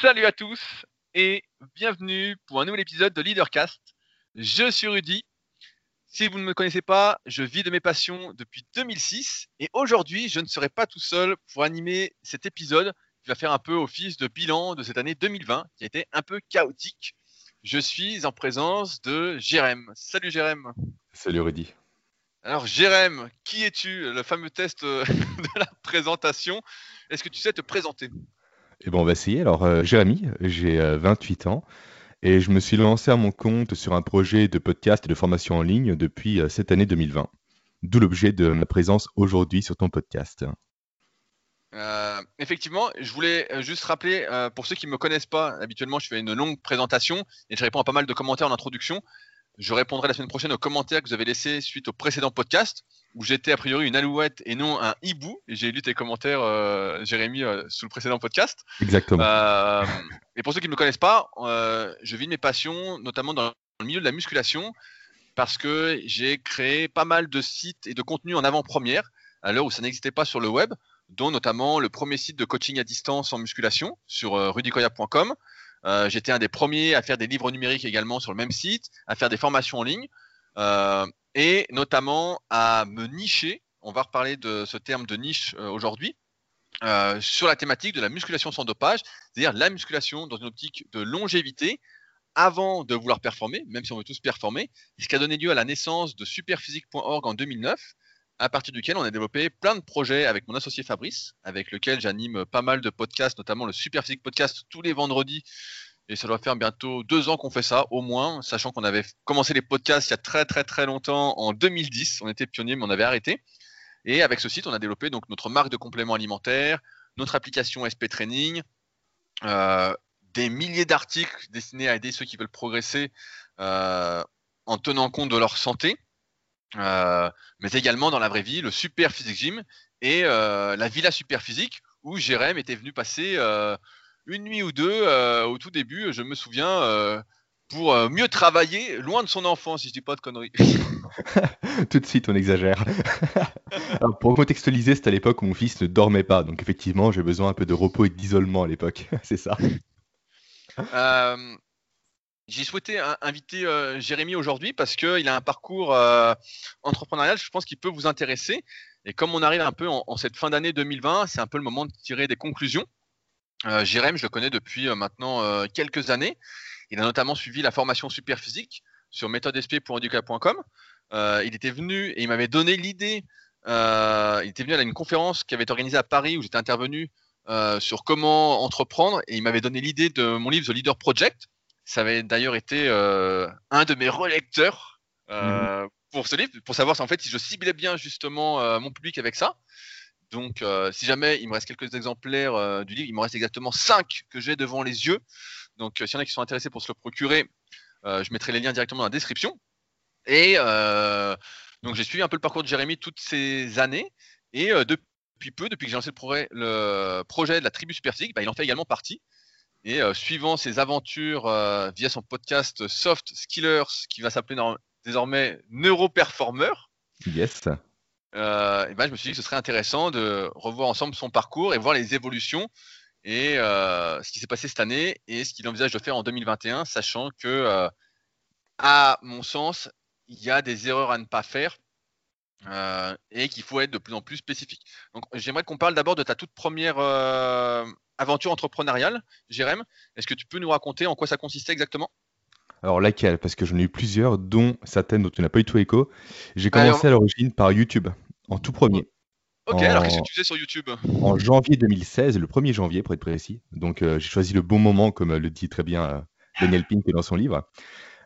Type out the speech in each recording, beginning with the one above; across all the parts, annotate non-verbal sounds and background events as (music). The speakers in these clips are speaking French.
Salut à tous et bienvenue pour un nouvel épisode de Leadercast. Je suis Rudy. Si vous ne me connaissez pas, je vis de mes passions depuis 2006 et aujourd'hui, je ne serai pas tout seul pour animer cet épisode qui va faire un peu office de bilan de cette année 2020 qui a été un peu chaotique. Je suis en présence de Jérém. Salut Jérém. Salut Rudy. Alors Jérém, qui es-tu? Le fameux test euh, (laughs) de la présentation. Est-ce que tu sais te présenter? Eh ben, on va essayer. Alors, euh, Jérémy, j'ai 28 euh, ans et je me suis lancé à mon compte sur un projet de podcast et de formation en ligne depuis cette année 2020. D'où l'objet de ma présence aujourd'hui sur ton podcast. effectivement, je voulais juste rappeler, pour ceux qui ne me connaissent pas, habituellement je fais une longue présentation et je réponds à pas mal de commentaires en introduction. Je répondrai la semaine prochaine aux commentaires que vous avez laissés suite au précédent podcast où j'étais a priori une alouette et non un hibou. J'ai lu tes commentaires, euh, Jérémy, euh, sous le précédent podcast. Exactement. Euh, et pour ceux qui ne me connaissent pas, je vis de mes passions, notamment dans le milieu de la musculation, parce que j'ai créé pas mal de sites et de contenus en avant-première à l'heure où ça n'existait pas sur le web, dont notamment le premier site de coaching à distance en musculation sur rudicoya.com. Euh, j'étais un des premiers à faire des livres numériques également sur le même site, à faire des formations en ligne euh, et notamment à me nicher. On va reparler de ce terme de niche euh, aujourd'hui. sur la thématique de la musculation sans dopage, c'est-à-dire la musculation dans une optique de longévité avant de vouloir performer, même si on veut tous performer, ce qui a donné lieu à la naissance de superphysique.org en 2009, à partir duquel on a développé plein de projets avec mon associé Fabrice, avec lequel j'anime pas mal de podcasts, notamment le Super Physique Podcast tous les vendredis. Et ça doit faire bientôt deux ans qu'on fait ça, au moins, sachant qu'on avait commencé les podcasts il y a très très très longtemps, en 2010. On était pionniers, mais on avait arrêté. Et avec ce site, on a développé donc notre marque de compléments alimentaires, notre application SP Training, euh, des milliers d'articles destinés à aider ceux qui veulent progresser euh, en tenant compte de leur santé. Euh, mais également dans la vraie vie, le Super Physique Gym et euh, la Villa Super Physique où Jérém était venu passer euh, une nuit ou deux au tout début, je me souviens, pour mieux travailler loin de son enfant, si je dis pas de conneries. (laughs) tout de suite, on exagère. (laughs) pour contextualiser, c'était à l'époque où mon fils ne dormait pas, donc effectivement, j'ai besoin un peu de repos et d'isolement à l'époque, (laughs) c'est ça. J'ai souhaité inviter euh, Jérémy aujourd'hui parce qu'il a un parcours euh, entrepreneurial, je pense qu'il peut vous intéresser. Et comme on arrive un peu en, cette fin d'année 2020, c'est un peu le moment de tirer des conclusions. Euh, Jérémy, je le connais depuis maintenant quelques années. Il a notamment suivi la formation super physique sur méthodesp.educa.com. il était venu et il m'avait donné l'idée. il était venu à une conférence qui avait été organisée à Paris où j'étais intervenu sur comment entreprendre et il m'avait donné l'idée de mon livre The Leader Project ça avait d'ailleurs été euh, un de mes relecteurs euh, mhm. pour ce livre, pour savoir si, en fait, si je ciblais bien justement euh, mon public avec ça. Donc, si jamais il me reste quelques exemplaires du livre, il me reste exactement 5 que j'ai devant les yeux. Donc, s'il y en a qui sont intéressés pour se le procurer, je mettrai les liens directement dans la description. Et donc, j'ai suivi un peu le parcours de Jérémy toutes ces années. Et depuis peu, depuis que j'ai lancé le, projet de la tribu Super bah, il en fait également partie. Et euh, suivant ses aventures euh, via son podcast Soft Skillers, qui va s'appeler désormais Neuroperformer. Yes. Euh, et ben, je me suis dit que ce serait intéressant de revoir ensemble son parcours et voir les évolutions et ce qui s'est passé cette année et ce qu'il envisage de faire en 2021, sachant que, à mon sens, il y a des erreurs à ne pas faire et qu'il faut être de plus en plus spécifique. Donc, j'aimerais qu'on parle d'abord de ta toute première aventure entrepreneuriale, Jérém. Est-ce que tu peux nous raconter en quoi ça consistait exactement? Alors laquelle? Parce que j'en ai eu plusieurs, dont certaines dont tu n'as pas eu tout écho. J'ai commencé à l'origine par YouTube, en tout premier. Ok, alors qu'est-ce que tu faisais sur YouTube? En janvier 2016, le 1er janvier pour être précis. Donc euh, j'ai choisi le bon moment, comme le dit très bien euh, Daniel Pink dans son livre,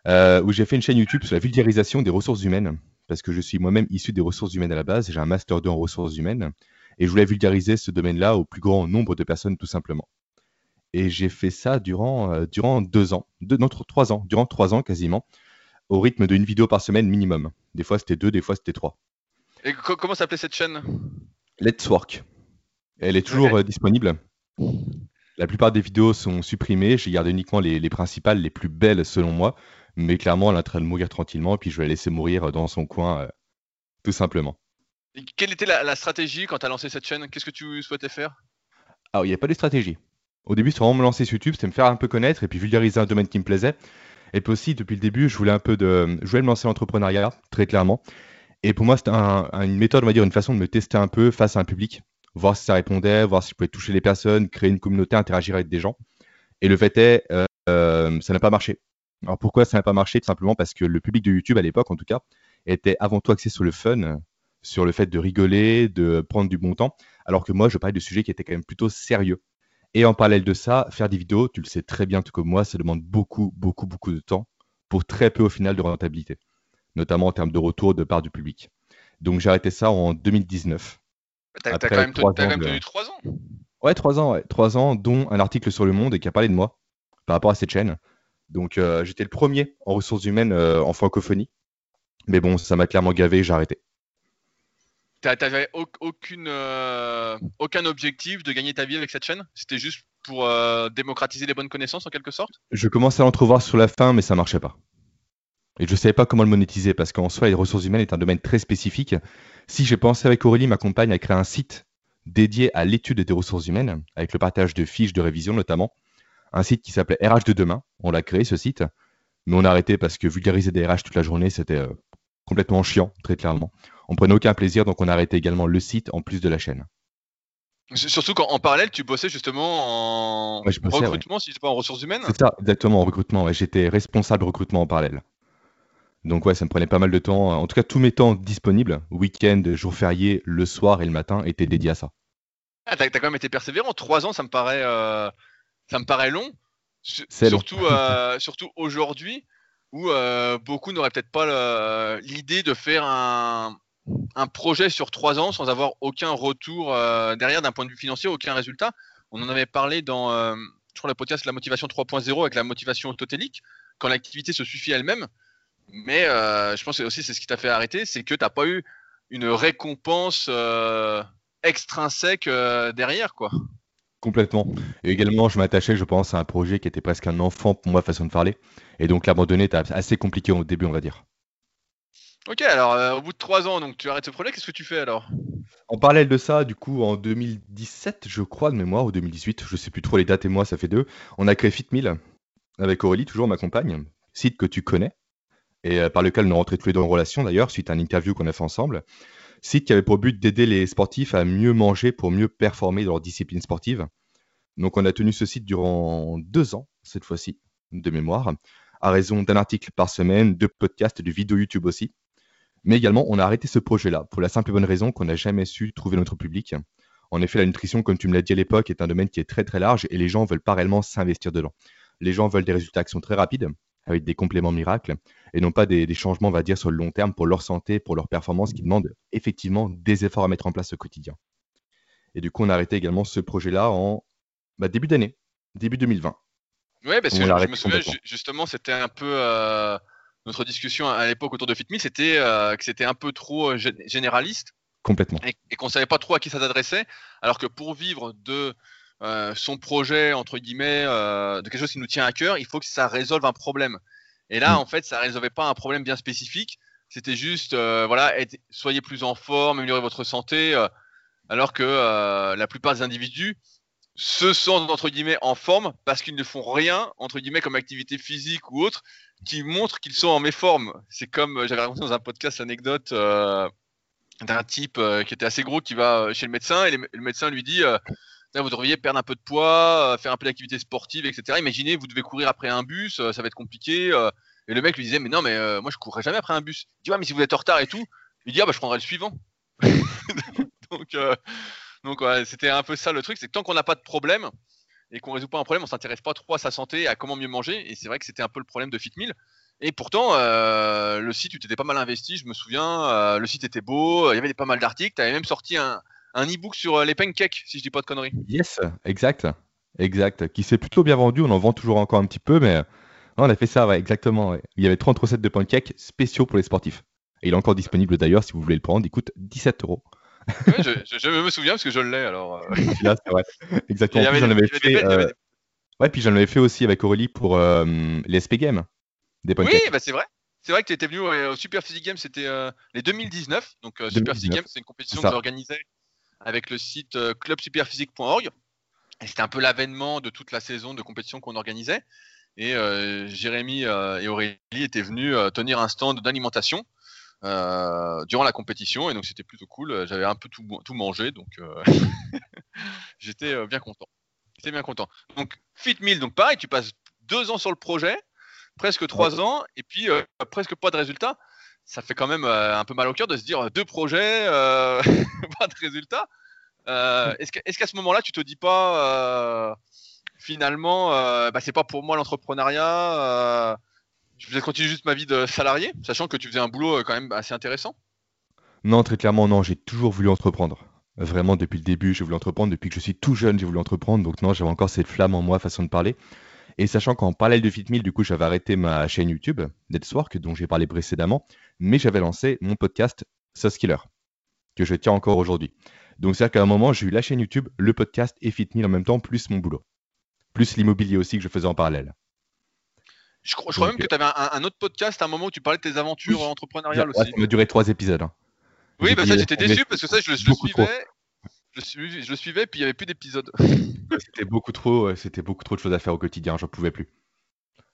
euh, où j'ai fait une chaîne YouTube sur la vulgarisation des ressources humaines. Parce que je suis moi-même issu des ressources humaines à la base, j'ai un master 2 en ressources humaines. Et je voulais vulgariser ce domaine-là au plus grand nombre de personnes, tout simplement. Et j'ai fait ça durant, euh, durant deux ans, deux, non, trois ans, durant trois ans quasiment, au rythme d'une vidéo par semaine minimum. Des fois c'était deux, des fois c'était trois. Et comment s'appelait cette chaîne? Let's Work. Elle est toujours euh, disponible. La plupart des vidéos sont supprimées. J'ai gardé uniquement les, les, principales, les plus belles selon moi. Mais clairement, elle est en train de mourir tranquillement. Et puis je vais la laisser mourir dans son coin, euh, tout simplement quelle était la, stratégie quand tu as lancé cette chaîne? Qu'est-ce que tu souhaitais faire? Alors, il n'y a pas de stratégie. Au début, c'était vraiment me lancer sur YouTube, c'était me faire un peu connaître et puis vulgariser un domaine qui me plaisait. Et puis aussi, depuis le début, je voulais un peu de, je voulais me lancer l'entrepreneuriat, très clairement. Et pour moi, c'était une méthode, on va dire, une façon de me tester un peu face à un public, voir si ça répondait, voir si je pouvais toucher les personnes, créer une communauté, interagir avec des gens. Et le fait est, euh, euh, ça n'a pas marché. Alors pourquoi ça n'a pas marché? Tout simplement parce que le public de YouTube à l'époque, en tout cas, était avant tout axé sur le fun, sur le fait de rigoler, de prendre du bon temps, alors que moi, je parlais de sujets qui étaient quand même plutôt sérieux. Et en parallèle de ça, faire des vidéos, tu le sais très bien tout comme moi, ça demande beaucoup, beaucoup, beaucoup de temps pour très peu au final de rentabilité, notamment en termes de retour de part du public. Donc j'ai arrêté ça en 2019. T'as quand même, tenu, ans Ouais, trois ans, ouais. Trois ans, dont un article sur Le Monde et qui a parlé de moi par rapport à cette chaîne. Donc euh, j'étais le premier en ressources humaines euh, en francophonie. Mais bon, ça m'a clairement gavé, j'ai arrêté. T'avais aucune, euh, aucun objectif de gagner ta vie avec cette chaîne? C'était juste pour démocratiser les bonnes connaissances en quelque sorte? Je commençais à l'entrevoir sur la fin, mais ça marchait pas. Et je ne savais pas comment le monétiser parce qu'en soi, les ressources humaines est un domaine très spécifique. Si j'ai pensé avec Aurélie, ma compagne, à créer un site dédié à l'étude des ressources humaines, avec le partage de fiches de révision notamment, un site qui s'appelait RH de demain. On l'a créé ce site, mais on a arrêté parce que vulgariser des RH toute la journée, c'était euh, complètement chiant, très clairement. On prenait aucun plaisir, donc on a arrêté également le site en plus de la chaîne. Surtout qu'en parallèle, tu bossais justement en recrutement, si tu pas en ressources humaines. C'est ça, exactement, en recrutement. J'étais responsable recrutement en parallèle. Donc ouais, ça me prenait pas mal de temps. En tout cas, tous mes temps disponibles, week-end, jours fériés, le soir et le matin, étaient dédiés à ça. Ah, t'as, quand même été persévérant. Trois ans, ça me paraît, euh, ça me paraît long. surtout, euh, surtout aujourd'hui, où euh, beaucoup n'auraient peut-être pas l'idée de faire un, projet sur trois ans sans avoir aucun retour derrière d'un point de vue financier, aucun résultat. On en avait parlé dans, je crois, le podcast La motivation 3.0 avec la motivation autotélique, quand l'activité se suffit elle-même. Mais je pense que aussi c'est ce qui t'a fait arrêter, c'est que tu n'as pas eu une récompense extrinsèque derrière, quoi. Complètement. Et également, je m'attachais, je pense, à un projet qui était presque un enfant pour moi, façon de parler. Et donc, l'abandonner était assez compliqué au début, on va dire. Ok, alors au bout de trois ans, donc tu arrêtes ce projet, qu'est-ce que tu fais alors? En parallèle de ça, du coup, en 2017, je crois, de mémoire, ou 2018, je sais plus trop les dates et moi, ça fait deux, on a créé FitMill avec Aurélie, toujours ma compagne, site que tu connais, et euh, par lequel on est rentrés tous les deux en relation d'ailleurs, suite à une interview qu'on a fait ensemble. Site qui avait pour but d'aider les sportifs à mieux manger pour mieux performer dans leur discipline sportive. Donc on a tenu ce site durant deux ans, cette fois-ci, de mémoire, à raison d'un article par semaine, de podcasts, de vidéos YouTube aussi. Mais également, on a arrêté ce projet-là, pour la simple et bonne raison qu'on n'a jamais su trouver notre public. En effet, la nutrition, comme tu me l'as dit à l'époque, est un domaine qui est très très large et les gens veulent pas réellement s'investir dedans. Les gens veulent des résultats qui sont très rapides, avec des compléments miracles, et non pas des, changements, on va dire, sur le long terme pour leur santé, pour leur performance, qui demandent effectivement des efforts à mettre en place au quotidien. Et du coup, on a arrêté également ce projet-là en bah, début d'année, début 2020. Oui, parce que je, me souviens justement, c'était un peu euh, notre discussion à l'époque autour de FitMe, c'était euh, que c'était un peu trop euh, généraliste. Complètement. Et, et qu'on savait pas trop à qui ça s'adressait, alors que pour vivre de euh, son projet, entre guillemets, euh, de quelque chose qui nous tient à cœur, il faut que ça résolve un problème. Et là, mm. en fait, ça résolvait pas un problème bien spécifique. C'était juste, euh, voilà, soyez plus en forme, améliorer votre santé, alors que la plupart des individus se sentent entre guillemets en forme parce qu'ils ne font rien entre guillemets comme activité physique ou autre qui montre qu'ils sont en méforme. C'est comme j'avais raconté dans un podcast l'anecdote d'un type qui était assez gros qui va chez le médecin et le médecin lui dit vous devriez perdre un peu de poids, euh, faire un peu d'activité sportive, etc. Imaginez, vous devez courir après un bus, euh, ça va être compliqué. Euh. et le mec lui disait, mais non, mais moi je courrais jamais après un bus. Il dit, ouais, mais si vous êtes en retard et tout, il dit, ah bah je prendrai le suivant. (laughs) donc, donc c'était un peu ça le truc, c'est que tant qu'on n'a pas de problème et qu'on résout pas un problème, on s'intéresse pas trop à sa santé, à comment mieux manger. Et c'est vrai que c'était un peu le problème de FitMill. Et pourtant, le site, tu t'étais pas mal investi, je me souviens. le site était beau, il y avait pas mal d'articles. Tu avais même sorti un, un e-book sur euh, les pancakes, si je dis pas de conneries. Yes, exact. Exact. Qui s'est plutôt bien vendu. On en vend toujours encore un petit peu, mais on a fait ça, ouais, exactement. Il y avait 30 recettes de pancakes spéciaux pour les sportifs. Et il est encore disponible d'ailleurs si vous voulez le prendre. Il coûte 17 euros. je, me souviens parce que je l'ai alors. Euh. (laughs) Là, c'est vrai. Exactement. Puis j'en avais fait. Euh, ouais, puis j'en avais fait aussi avec Aurélie pour les SP Games. Des pancakes. Oui, bah c'est vrai. C'est vrai que tu étais venu au Super Physique Games, c'était les 2019. Donc Super Physique Games, c'est une compétition que j'organisais avec le site euh, clubsuperphysique.org. c'était un peu l'avènement de toute la saison de compétition qu'on organisait. Et euh, Jérémy euh, et Aurélie étaient venus euh, tenir un stand d'alimentation durant la compétition. Et donc c'était plutôt cool. J'avais un peu tout, tout mangé, donc (laughs) j'étais bien content. J'étais bien content. Donc Fit Meal, donc pareil, tu passes deux ans sur le projet, presque trois ans, et puis presque pas de résultats. Ça fait quand même un peu mal au cœur de se dire deux projets, (laughs) pas de résultats. Euh, est-ce qu'à ce moment-là, tu te dis pas euh, finalement, euh, bah, c'est pas pour moi l'entrepreneuriat Je vais continuer juste ma vie de salarié, sachant que tu faisais un boulot quand même assez intéressant? Non, très clairement, non. J'ai toujours voulu entreprendre. Vraiment, depuis le début, j'ai voulu entreprendre. Depuis que je suis tout jeune, j'ai voulu entreprendre. Donc, non, j'avais encore cette flamme en moi, façon de parler. Et sachant qu'en parallèle de FitMill, du coup, j'avais arrêté ma chaîne YouTube, Let's Work, dont j'ai parlé précédemment, mais j'avais lancé mon podcast Sauce que je tiens encore aujourd'hui. Donc, c'est-à-dire qu'à un moment, j'ai eu la chaîne YouTube, le podcast et FitMe en même temps, plus mon boulot. Plus l'immobilier aussi que je faisais en parallèle. Je crois, même que tu avais un, autre podcast à un moment où tu parlais de tes aventures entrepreneuriales aussi. Ça m'a duré trois épisodes. Hein. Oui, bah ça, j'étais déçu parce que ça, je, le suivais. Je, le suivais, puis il n'y avait plus d'épisodes. (laughs) c'était beaucoup trop, c'était beaucoup trop de choses à faire au quotidien, j'en pouvais plus.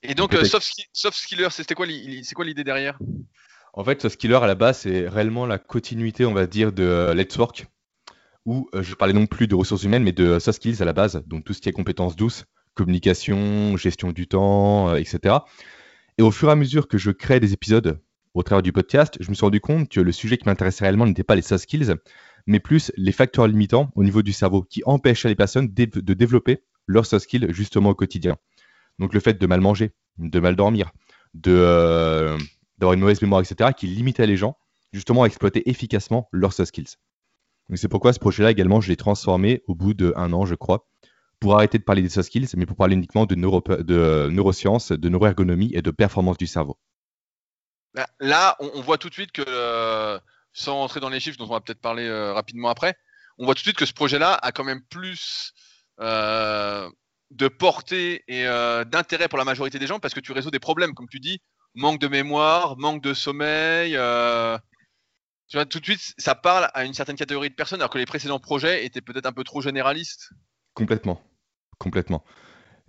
Et donc, euh, soft, Skiller, c'était quoi, c'est quoi l'idée derrière? En fait, Soft Skiller à la base, c'est réellement la continuité, on va dire, de euh, Let's Work, où euh, je parlais non plus de ressources humaines, mais de soft skills à la base, donc tout ce qui est compétences douces, communication, gestion du temps, etc. Et au fur et à mesure que je crée des épisodes au travers du podcast, je me suis rendu compte que le sujet qui m'intéressait réellement n'était pas les soft skills, mais plus les facteurs limitants au niveau du cerveau qui empêchaient les personnes de développer leurs soft skills justement au quotidien. Donc le fait de mal manger, de mal dormir, euh, d'avoir une mauvaise mémoire, etc., qui limitait les gens justement à exploiter efficacement leurs soft skills c'est pourquoi ce projet-là également, je l'ai transformé au bout d'un an, je crois, pour arrêter de parler des soft skills, mais pour parler uniquement de, de neurosciences, de neuroergonomie et de performance du cerveau. Bah, là, on, voit tout de suite que, euh, sans rentrer dans les chiffres dont on va peut-être parler euh, rapidement après, on voit tout de suite que ce projet-là a quand même plus euh, de portée et d'intérêt pour la majorité des gens parce que tu résous des problèmes, comme tu dis, manque de mémoire, manque de sommeil, tu vois, tout de suite, ça parle à une certaine catégorie de personnes, alors que les précédents projets étaient peut-être un peu trop généralistes. Complètement. Complètement.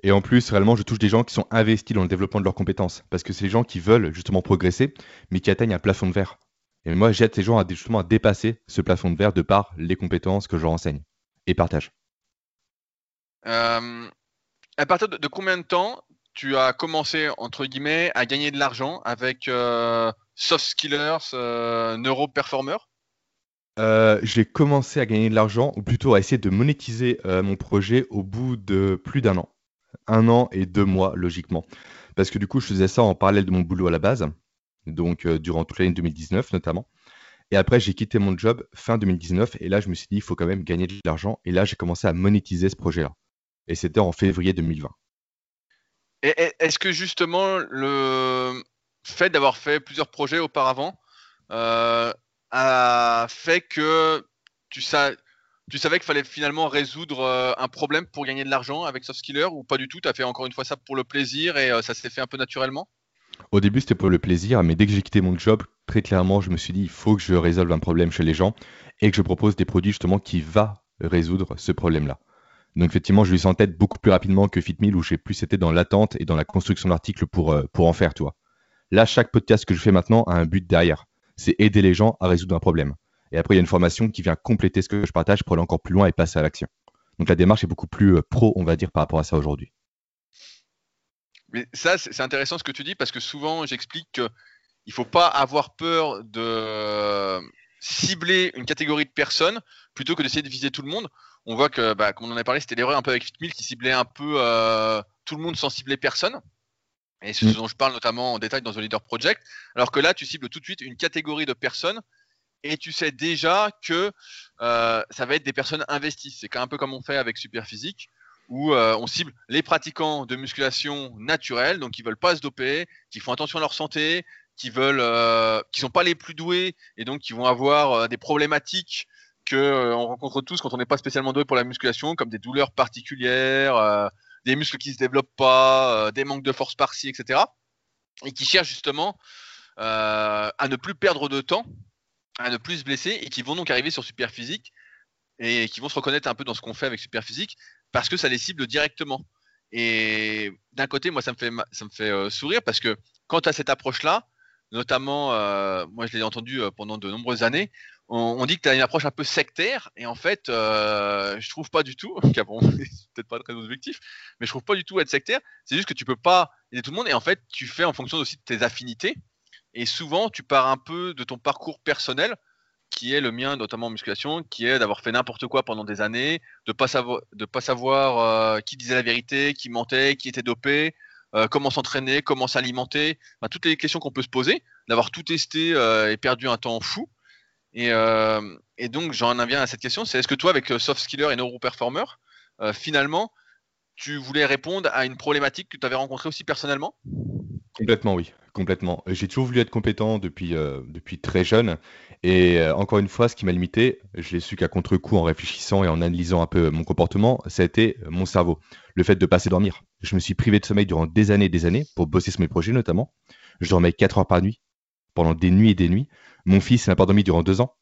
Et en plus, réellement, je touche des gens qui sont investis dans le développement de leurs compétences. Parce que c'est les gens qui veulent justement progresser, mais qui atteignent un plafond de verre. Et moi, j'aide ces gens à justement à dépasser ce plafond de verre de par les compétences que je leur enseigne et partage. Euh, à partir de, combien de temps tu as commencé, entre guillemets, à gagner de l'argent avec euh, soft skillers, euh, neuroperformers euh, J'ai commencé à gagner de l'argent, ou plutôt à essayer de monétiser mon projet au bout de plus d'un an. Un an et deux mois, logiquement. Parce que du coup, je faisais ça en parallèle de mon boulot à la base, donc durant toute l'année 2019 notamment. Et après, j'ai quitté mon job fin 2019, et là, je me suis dit, il faut quand même gagner de l'argent. Et là, j'ai commencé à monétiser ce projet-là. Et c'était en février 2020. Est-ce que justement le fait d'avoir fait plusieurs projets auparavant euh, a fait que tu, savais qu'il fallait finalement résoudre euh, un problème pour gagner de l'argent avec Softskiller ou pas du tout? Tu as fait encore une fois ça pour le plaisir et euh, ça s'est fait un peu naturellement? Au début, c'était pour le plaisir, mais dès que j'ai quitté mon job, très clairement, je me suis dit il faut que je résolve un problème chez les gens et que je propose des produits justement qui va résoudre ce problème-là. Donc effectivement, je lui en tête beaucoup plus rapidement que FitMill où j'ai plus été dans l'attente et dans la construction d'articles pour, pour en faire, toi. Là, chaque podcast que je fais maintenant a un but derrière. C'est aider les gens à résoudre un problème. Et après, il y a une formation qui vient compléter ce que je partage pour aller encore plus loin et passer à l'action. Donc la démarche est beaucoup plus euh, pro, on va dire, par rapport à ça aujourd'hui. Mais ça, c'est intéressant ce que tu dis parce que souvent, j'explique qu'il ne faut pas avoir peur de cibler une catégorie de personnes plutôt que d'essayer de viser tout le monde. On voit que, bah, comme on en a parlé, c'était l'erreur un peu avec FitMill qui ciblait un peu euh, tout le monde sans cibler personne. Et c'est ce mm. dont je parle notamment en détail dans The Leader Project. Alors que là, tu cibles tout de suite une catégorie de personnes et tu sais déjà que euh, ça va être des personnes investies. C'est un peu comme on fait avec Superphysique, où euh, on cible les pratiquants de musculation naturelle, donc qui veulent pas se doper, qui font attention à leur santé, qui veulent, euh, qui sont pas les plus doués et donc qui vont avoir euh, des problématiques que euh, on rencontre tous quand on n'est pas spécialement doué pour la musculation, comme des douleurs particulières des muscles qui se développent pas, des manques de force par-ci, etc. Et qui cherchent justement à ne plus perdre de temps, à ne plus se blesser, et qui vont donc arriver sur Superphysique et qui vont se reconnaître un peu dans ce qu'on fait avec Superphysique parce que ça les cible directement. Et d'un côté, moi, ça me fait, ça me fait euh, sourire parce que quand tu as cette approche-là, notamment, euh, moi, je l'ai entendu euh, pendant de nombreuses années, on, dit que tu as une approche un peu sectaire, et en fait, je trouve pas du tout, (laughs) bon, (laughs) peut-être pas très objectif, mais je trouve pas du tout être sectaire. C'est juste que tu peux pas aider tout le monde, et en fait, tu fais en fonction aussi de tes affinités, et souvent, tu pars un peu de ton parcours personnel qui est le mien, notamment en musculation, qui est d'avoir fait n'importe quoi pendant des années, de pas savoir, pas savoir euh, qui disait la vérité, qui mentait, qui était dopé, euh, comment s'entraîner, comment s'alimenter, toutes les questions qu'on peut se poser, d'avoir tout testé euh, et perdu un temps fou. Et, et donc j'en viens à cette question, c'est est-ce que toi, avec Soft Skiller et Neuroperformer, finalement, tu voulais répondre à une problématique que tu avais rencontrée aussi personnellement? Complètement, oui, complètement. J'ai toujours voulu être compétent depuis, euh, depuis très jeune. Et euh, encore une fois, ce qui m'a limité, je l'ai su qu'à contre-coup en réfléchissant et en analysant un peu mon comportement, ça a été mon cerveau. Le fait de passer dormir. Je me suis privé de sommeil durant des années et des années pour bosser sur mes projets notamment. Je dormais 4 heures par nuit pendant des nuits et des nuits. Mon fils n'a pas dormi durant 2 ans.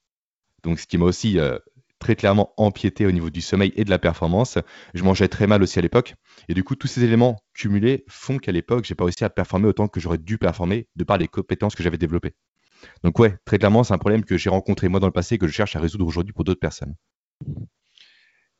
Donc, ce qui m'a aussi euh, très clairement empiété au niveau du sommeil et de la performance. Je mangeais très mal aussi à l'époque. Et du coup, tous ces éléments cumulés font qu'à l'époque, j'ai pas réussi à performer autant que j'aurais dû performer de par les compétences que j'avais développées. Donc ouais, très clairement, c'est un problème que j'ai rencontré moi dans le passé et que je cherche à résoudre aujourd'hui pour d'autres personnes.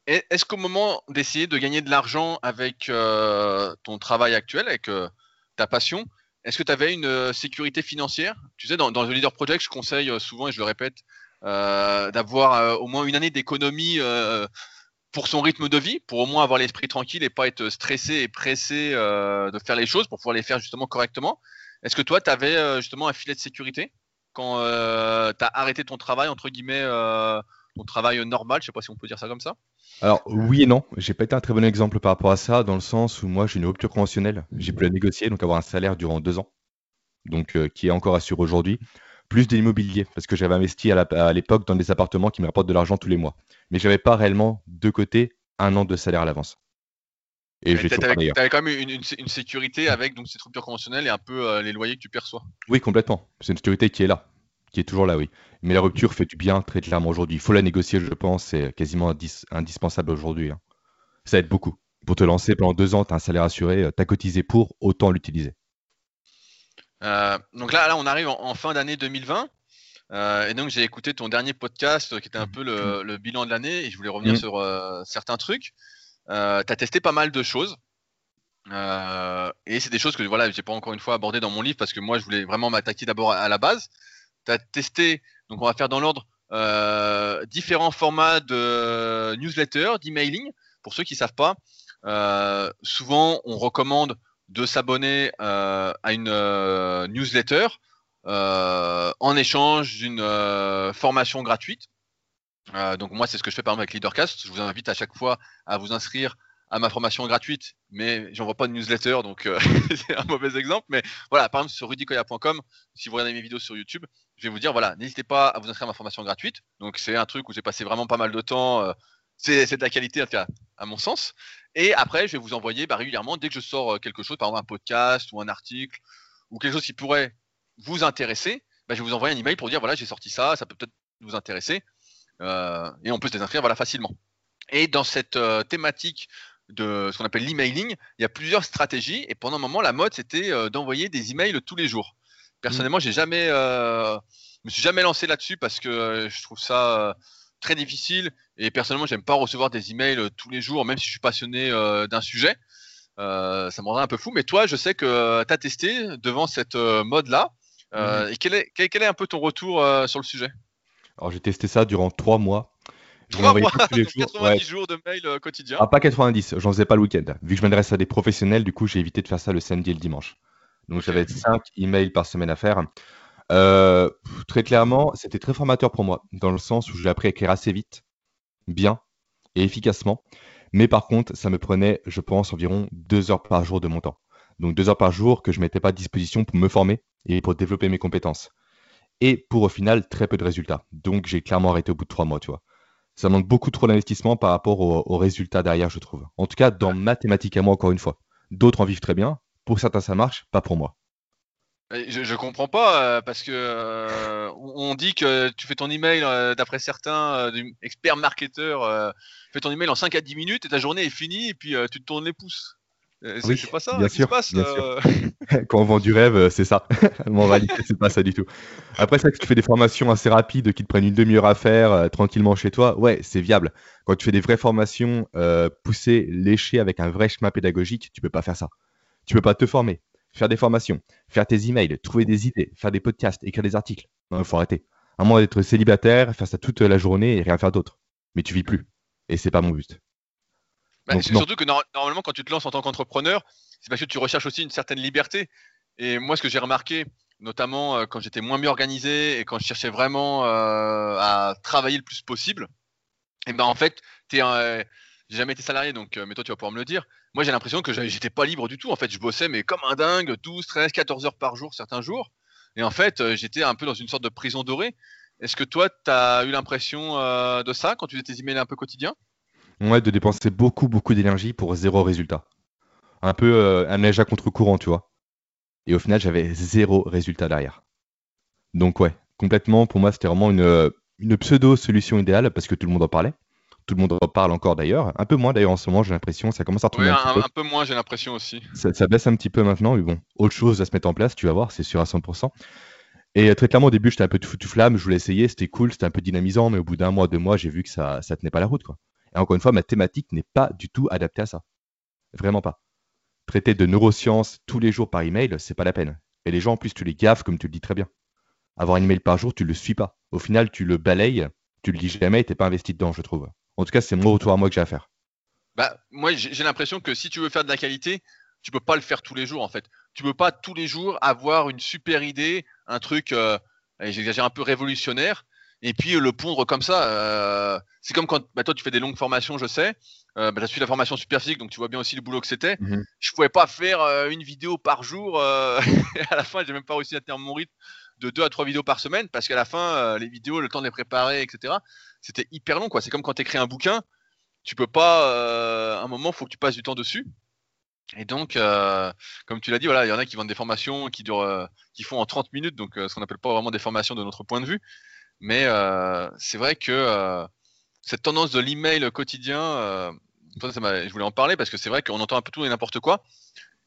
Est-ce qu'au moment d'essayer de gagner de l'argent avec euh, ton travail actuel, avec euh, ta passion, est-ce que tu avais une euh, sécurité financière? Tu sais, dans, dans, le Leader Project, je conseille souvent, et je le répète, d'avoir euh, au moins une année d'économie euh, pour son rythme de vie, pour au moins avoir l'esprit tranquille et pas être stressé et pressé de faire les choses pour pouvoir les faire justement correctement. Est-ce que toi, tu avais justement un filet de sécurité quand tu as arrêté ton travail, entre guillemets, ton travail normal Je sais pas si on peut dire ça comme ça? Alors oui et non, j'ai pas été un très bon exemple par rapport à ça, dans le sens où moi j'ai une rupture conventionnelle, j'ai pu la négocier, donc avoir un salaire durant deux ans, donc qui est encore assuré aujourd'hui plus de l'immobilier, parce que j'avais investi à l'époque dans des appartements qui me rapportent de l'argent tous les mois. Mais je n'avais pas réellement de côté un an de salaire à l'avance. Et tu avais, quand même une, sécurité avec donc cette rupture conventionnelle et un peu euh, les loyers que tu perçois. Oui, complètement. C'est une sécurité qui est là, qui est toujours là, oui. Mais la rupture fait du bien très clairement aujourd'hui. Il faut la négocier, je pense, c'est quasiment indispensable aujourd'hui. Hein. Ça aide beaucoup. Pour te lancer pendant deux ans, tu as un salaire assuré, euh, tu as cotisé pour, autant l'utiliser. Euh, donc là, là, on arrive en, fin d'année 2020. Euh, et donc j'ai écouté ton dernier podcast qui était un peu le, bilan de l'année et je voulais revenir mm. sur euh, certains trucs. tu as testé pas mal de choses. et c'est des choses que voilà, j'ai pas encore une fois abordé dans mon livre parce que moi je voulais vraiment m'attaquer d'abord à, la base. Tu as testé, donc on va faire dans l'ordre, différents formats de newsletter, d'emailing. Pour ceux qui savent pas, souvent on recommande de s'abonner euh, à une euh, newsletter euh, en échange d'une formation gratuite. donc moi, c'est ce que je fais par exemple avec Leadercast. Je vous invite à chaque fois à vous inscrire à ma formation gratuite, mais j'envoie pas de newsletter, donc (laughs) c'est un mauvais exemple. Mais voilà, par exemple sur rudicoya.com, si vous regardez mes vidéos sur YouTube, je vais vous dire voilà, n'hésitez pas à vous inscrire à ma formation gratuite. Donc c'est un truc où j'ai passé vraiment pas mal de temps. C'est de la qualité, à mon sens. Et après, je vais vous envoyer bah, régulièrement, dès que je sors euh, quelque chose, par exemple un podcast ou un article, ou quelque chose qui pourrait vous intéresser, bah, je vais vous envoyer un email pour dire voilà, j'ai sorti ça, ça peut peut-être vous intéresser. Euh, et on peut se désinscrire voilà, facilement. Et dans cette euh, thématique de ce qu'on appelle l'emailing, il y a plusieurs stratégies. Et pendant un moment, la mode, c'était d'envoyer des emails tous les jours. Personnellement, j'ai jamais, je me suis jamais lancé là-dessus parce que je trouve ça très difficile. Et personnellement, j'aime pas recevoir des emails euh, tous les jours, même si je suis passionné euh, d'un sujet. Euh, ça me rendrait un peu fou. Mais toi, je sais que tu as testé devant cette mode-là. Et quel est, quel, est, un peu ton retour sur le sujet? Alors, j'ai testé ça durant trois mois. 3 mois, les (laughs) jours. 90 jours de mail quotidien. Ah, pas 90, j'en faisais pas le week-end. Vu que je m'adresse à des professionnels, du coup, j'ai évité de faire ça le samedi et le dimanche. Donc, j'avais 5 emails par semaine à faire. Euh, très clairement, c'était très formateur pour moi, dans le sens où j'ai appris à écrire assez vite, bien et efficacement. Mais par contre, ça me prenait, je pense, environ deux heures par jour de mon temps. Donc deux heures par jour que je ne mettais pas à disposition pour me former et pour développer mes compétences. Et pour au final, très peu de résultats. Donc j'ai clairement arrêté au bout de trois mois, tu vois. Ça demande beaucoup trop d'investissement par rapport aux, résultats derrière, je trouve. En tout cas, dans mathématiques à moi, encore une fois. D'autres en vivent très bien. Pour certains, ça marche, pas pour moi. Je, je comprends pas euh, parce que euh, on dit que tu fais ton email euh, d'après certains experts marketeurs, tu fais ton email en 5 à 10 minutes et ta journée est finie et puis tu te tournes les pouces. c'est pas ça bien sûr, se passe, (laughs) Quand on vend du rêve, c'est ça. (laughs) En réalité, c'est pas ça du tout. Après, c'est que tu fais des formations assez rapides qui te prennent une demi-heure à faire tranquillement chez toi. Ouais, c'est viable. Quand tu fais des vraies formations poussées, léchées avec un vrai schéma pédagogique, tu peux pas faire ça. Tu peux pas te former faire des formations, faire tes emails, trouver des idées, faire des podcasts, écrire des articles. Non, il faut arrêter. À moins d'être célibataire, faire ça toute la journée et rien faire d'autre. Mais tu vis plus. Et c'est pas mon but. Bah, surtout que normalement, quand tu te lances en tant qu'entrepreneur, c'est parce que tu recherches aussi une certaine liberté. Et moi, ce que j'ai remarqué, notamment euh, quand j'étais moins bien organisé et quand je cherchais vraiment euh, à travailler le plus possible, et ben en fait, tu es, euh, j'ai jamais été salarié, donc, euh, mais toi, tu vas pouvoir me le dire. Moi, j'ai l'impression que j'étais pas libre du tout. En fait, je bossais, mais comme un dingue, 12, 13, 14 heures par jour, certains jours. Et en fait, euh, j'étais un peu dans une sorte de prison dorée. Est-ce que toi, tu as eu l'impression euh, de ça quand tu faisais tes un peu quotidiens Ouais, de dépenser beaucoup, beaucoup d'énergie pour zéro résultat. Un peu un neige à contre-courant, tu vois. Et au final, j'avais zéro résultat derrière. Donc, ouais, complètement, pour moi, c'était vraiment une, une pseudo-solution idéale parce que tout le monde en parlait tout le monde en parle encore d'ailleurs. Un peu moins d'ailleurs en ce moment, j'ai l'impression. Ça commence à retomber un, peu. un, peu. moins, j'ai l'impression aussi. Ça, baisse un petit peu maintenant, mais bon, autre chose à se mettre en place, tu vas voir, c'est sûr à 100%. Et euh, très clairement, au début, j'étais un peu tout foutu flamme, je voulais essayer, c'était cool, c'était un peu dynamisant, mais au bout d'un mois, deux mois, j'ai vu que ça, ça tenait pas la route. Quoi. Et encore une fois, ma thématique n'est pas du tout adaptée à ça. Vraiment pas. Traiter de neurosciences tous les jours par email, c'est pas la peine. Et les gens, en plus, tu les gaffes, comme tu le dis très bien. Avoir un email par jour, tu le suis pas. Au final, tu le balayes, tu le lis jamais et t'es pas investi dedans, je trouve. En tout cas, c'est mon retour à moi que j'ai à faire. Bah, moi, j'ai l'impression que si tu veux faire de la qualité, tu peux pas le faire tous les jours en fait. Tu peux pas tous les jours avoir une super idée, un truc, euh, j'exagère un peu révolutionnaire, et puis euh, le pondre comme ça. Euh, c'est comme quand bah, toi tu fais des longues formations, je sais. Euh, bah, suis la formation super physique, donc tu vois bien aussi le boulot que c'était. Je mhm. Je pouvais pas faire une vidéo par jour. (laughs) à la fin, j'ai même pas réussi à tenir mon rythme de deux à trois vidéos par semaine parce qu'à la fin, les vidéos, le temps de les préparer, etc c'était hyper long quoi. C'est comme quand tu écris un bouquin, tu peux pas euh, un moment, faut que tu passes du temps dessus. Et donc, euh, comme tu l'as dit, voilà, il y en a qui vendent des formations qui durent, euh, qui font en 30 minutes, donc ce qu'on appelle pas vraiment des formations de notre point de vue. Mais c'est vrai que cette tendance de l'email quotidien, je voulais en parler parce que c'est vrai qu'on entend un peu tout et n'importe quoi.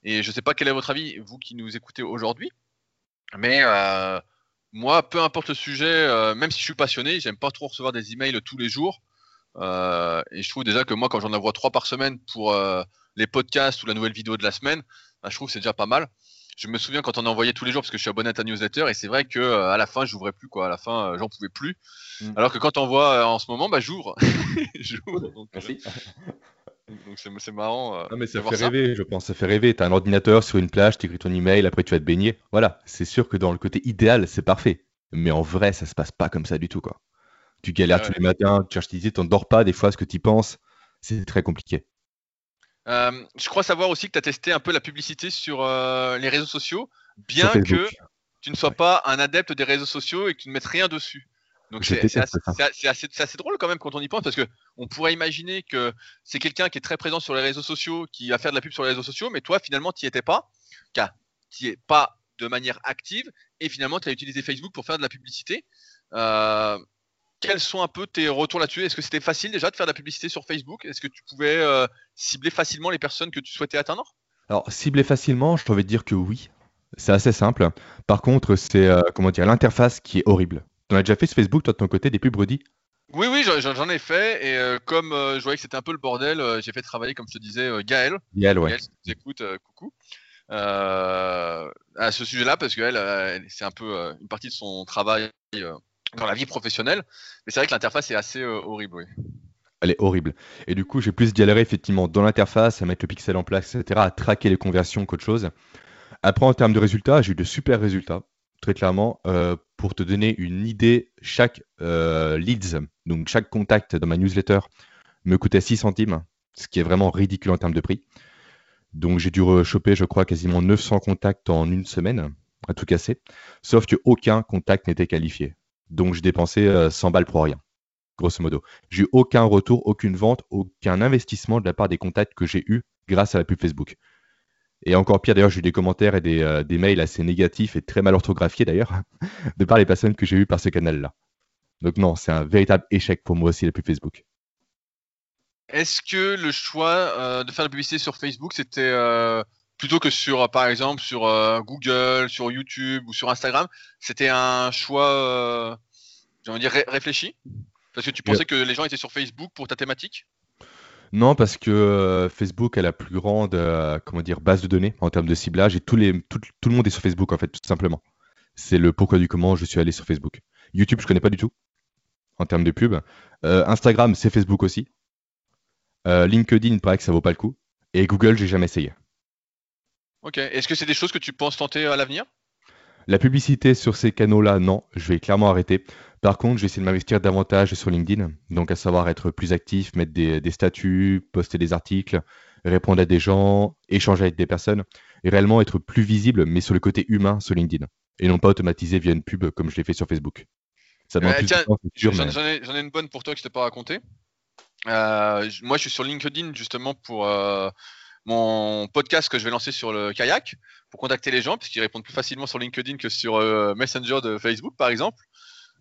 Et je sais pas quel est votre avis, vous qui nous écoutez aujourd'hui, mais moi, peu importe le sujet, euh, même si je suis passionné, j'aime pas trop recevoir des emails tous les jours. Euh, et je trouve déjà que moi, quand j'en envoie trois par semaine pour euh, les podcasts ou la nouvelle vidéo de la semaine, bah, je trouve que c'est déjà pas mal. Je me souviens quand on en envoyait tous les jours parce que je suis abonné à ta newsletter et c'est vrai que à la fin, j'ouvrais plus quoi. À la fin, j'en pouvais plus. Mm. Alors que quand on voit en ce moment, bah j'ouvre. (laughs) j'ouvre. Merci. Donc c'est marrant. Euh, non, mais ça fait rêver, je pense. Ça fait rêver. Tu as un ordinateur sur une plage, tu écris ton email, après tu vas te baigner. Voilà, c'est sûr que dans le côté idéal, c'est parfait. Mais en vrai, ça se passe pas comme ça du tout. quoi. Tu galères tous les matins, tu cherches tes idées, tu dors pas des fois ce que tu penses. C'est très compliqué. Euh, je crois savoir aussi que tu as testé un peu la publicité sur euh, les réseaux sociaux, bien que tu ne sois pas un adepte des réseaux sociaux et que tu ne mettes rien dessus. Donc c'est assez, drôle quand même quand on y pense parce que on pourrait imaginer que c'est quelqu'un qui est très présent sur les réseaux sociaux, qui va faire de la pub sur les réseaux sociaux, mais toi finalement tu n'y étais pas, tu n'y es pas de manière active et finalement tu as utilisé Facebook pour faire de la publicité. Euh, quels sont un peu tes retours là-dessus? Est-ce que c'était facile déjà de faire de la publicité sur Facebook? Est-ce que tu pouvais euh, cibler facilement les personnes que tu souhaitais atteindre? Alors cibler facilement, je t'avais dire que oui. C'est assez simple. Par contre, c'est euh, comment dire l'interface qui est horrible. Tu as déjà fait sur Facebook, toi, de ton côté, des pubs redis Oui, oui, j'en ai fait. Et euh, comme euh, je voyais que c'était un peu le bordel, euh, j'ai fait travailler, comme je te disais, Gaël. Gaël, ouais. Gaël, si tu écoutes, coucou. à ce sujet-là, parce qu'elle, c'est un peu une partie de son travail dans la vie professionnelle. Mais c'est vrai que l'interface est assez horrible, oui. Elle est horrible. Et du coup, j'ai plus galéré effectivement dans l'interface, à mettre le pixel en place, etc., à traquer les conversions qu'autre chose. Après, en termes de résultats, j'ai eu de super résultats très clairement, euh, pour te donner une idée, chaque euh, leads, donc chaque contact dans ma newsletter, me coûtait 6 centimes, ce qui est vraiment ridicule en termes de prix. Donc j'ai dû choper, je crois, quasiment 900 contacts en une semaine, à tout casser, sauf qu'aucun contact n'était qualifié. Donc j'ai dépensé 100 euh, balles pour rien, grosso modo. J'ai eu aucun retour, aucune vente, aucun investissement de la part des contacts que j'ai eus grâce à la pub Facebook. Et encore pire, d'ailleurs, j'ai eu des commentaires et des, des, mails assez négatifs et très mal orthographiés d'ailleurs, (laughs) de par les personnes que j'ai eues par ce canal-là. Donc non, c'est un véritable échec pour moi aussi la pub Facebook. Est-ce que le choix de faire la publicité sur Facebook, c'était plutôt que sur, par exemple, sur Google, sur YouTube ou sur Instagram, c'était un choix, j'ai envie de dire, réfléchi? Parce que tu pensais que les gens étaient sur Facebook pour ta thématique? Non, parce que Facebook a la plus grande comment dire, base de données en termes de ciblage et tous les, tout, le monde est sur Facebook en fait, tout simplement. C'est le pourquoi du comment je suis allé sur Facebook. YouTube, je connais pas du tout en termes de pub. Instagram, c'est Facebook aussi. LinkedIn, paraît que ça vaut pas le coup. Et Google, j'ai jamais essayé. Ok. Est-ce que c'est des choses que tu penses tenter à l'avenir? La publicité sur ces canaux-là, non. Je vais clairement arrêter. Par contre, je vais essayer de m'investir davantage sur LinkedIn. Donc, à savoir être plus actif, mettre des, statuts, poster des articles, répondre à des gens, échanger avec des personnes. Et réellement être plus visible, mais sur le côté humain sur LinkedIn. Et non pas automatiser via une pub comme je l'ai fait sur Facebook. Ça demande plus de temps, J'en ai, une bonne pour toi que je t'ai pas raconté. Euh, moi, je suis sur LinkedIn justement pour euh, mon podcast que je vais lancer sur le kayak pour contacter les gens, puisqu'ils répondent plus facilement sur LinkedIn que sur euh, Messenger de Facebook, par exemple.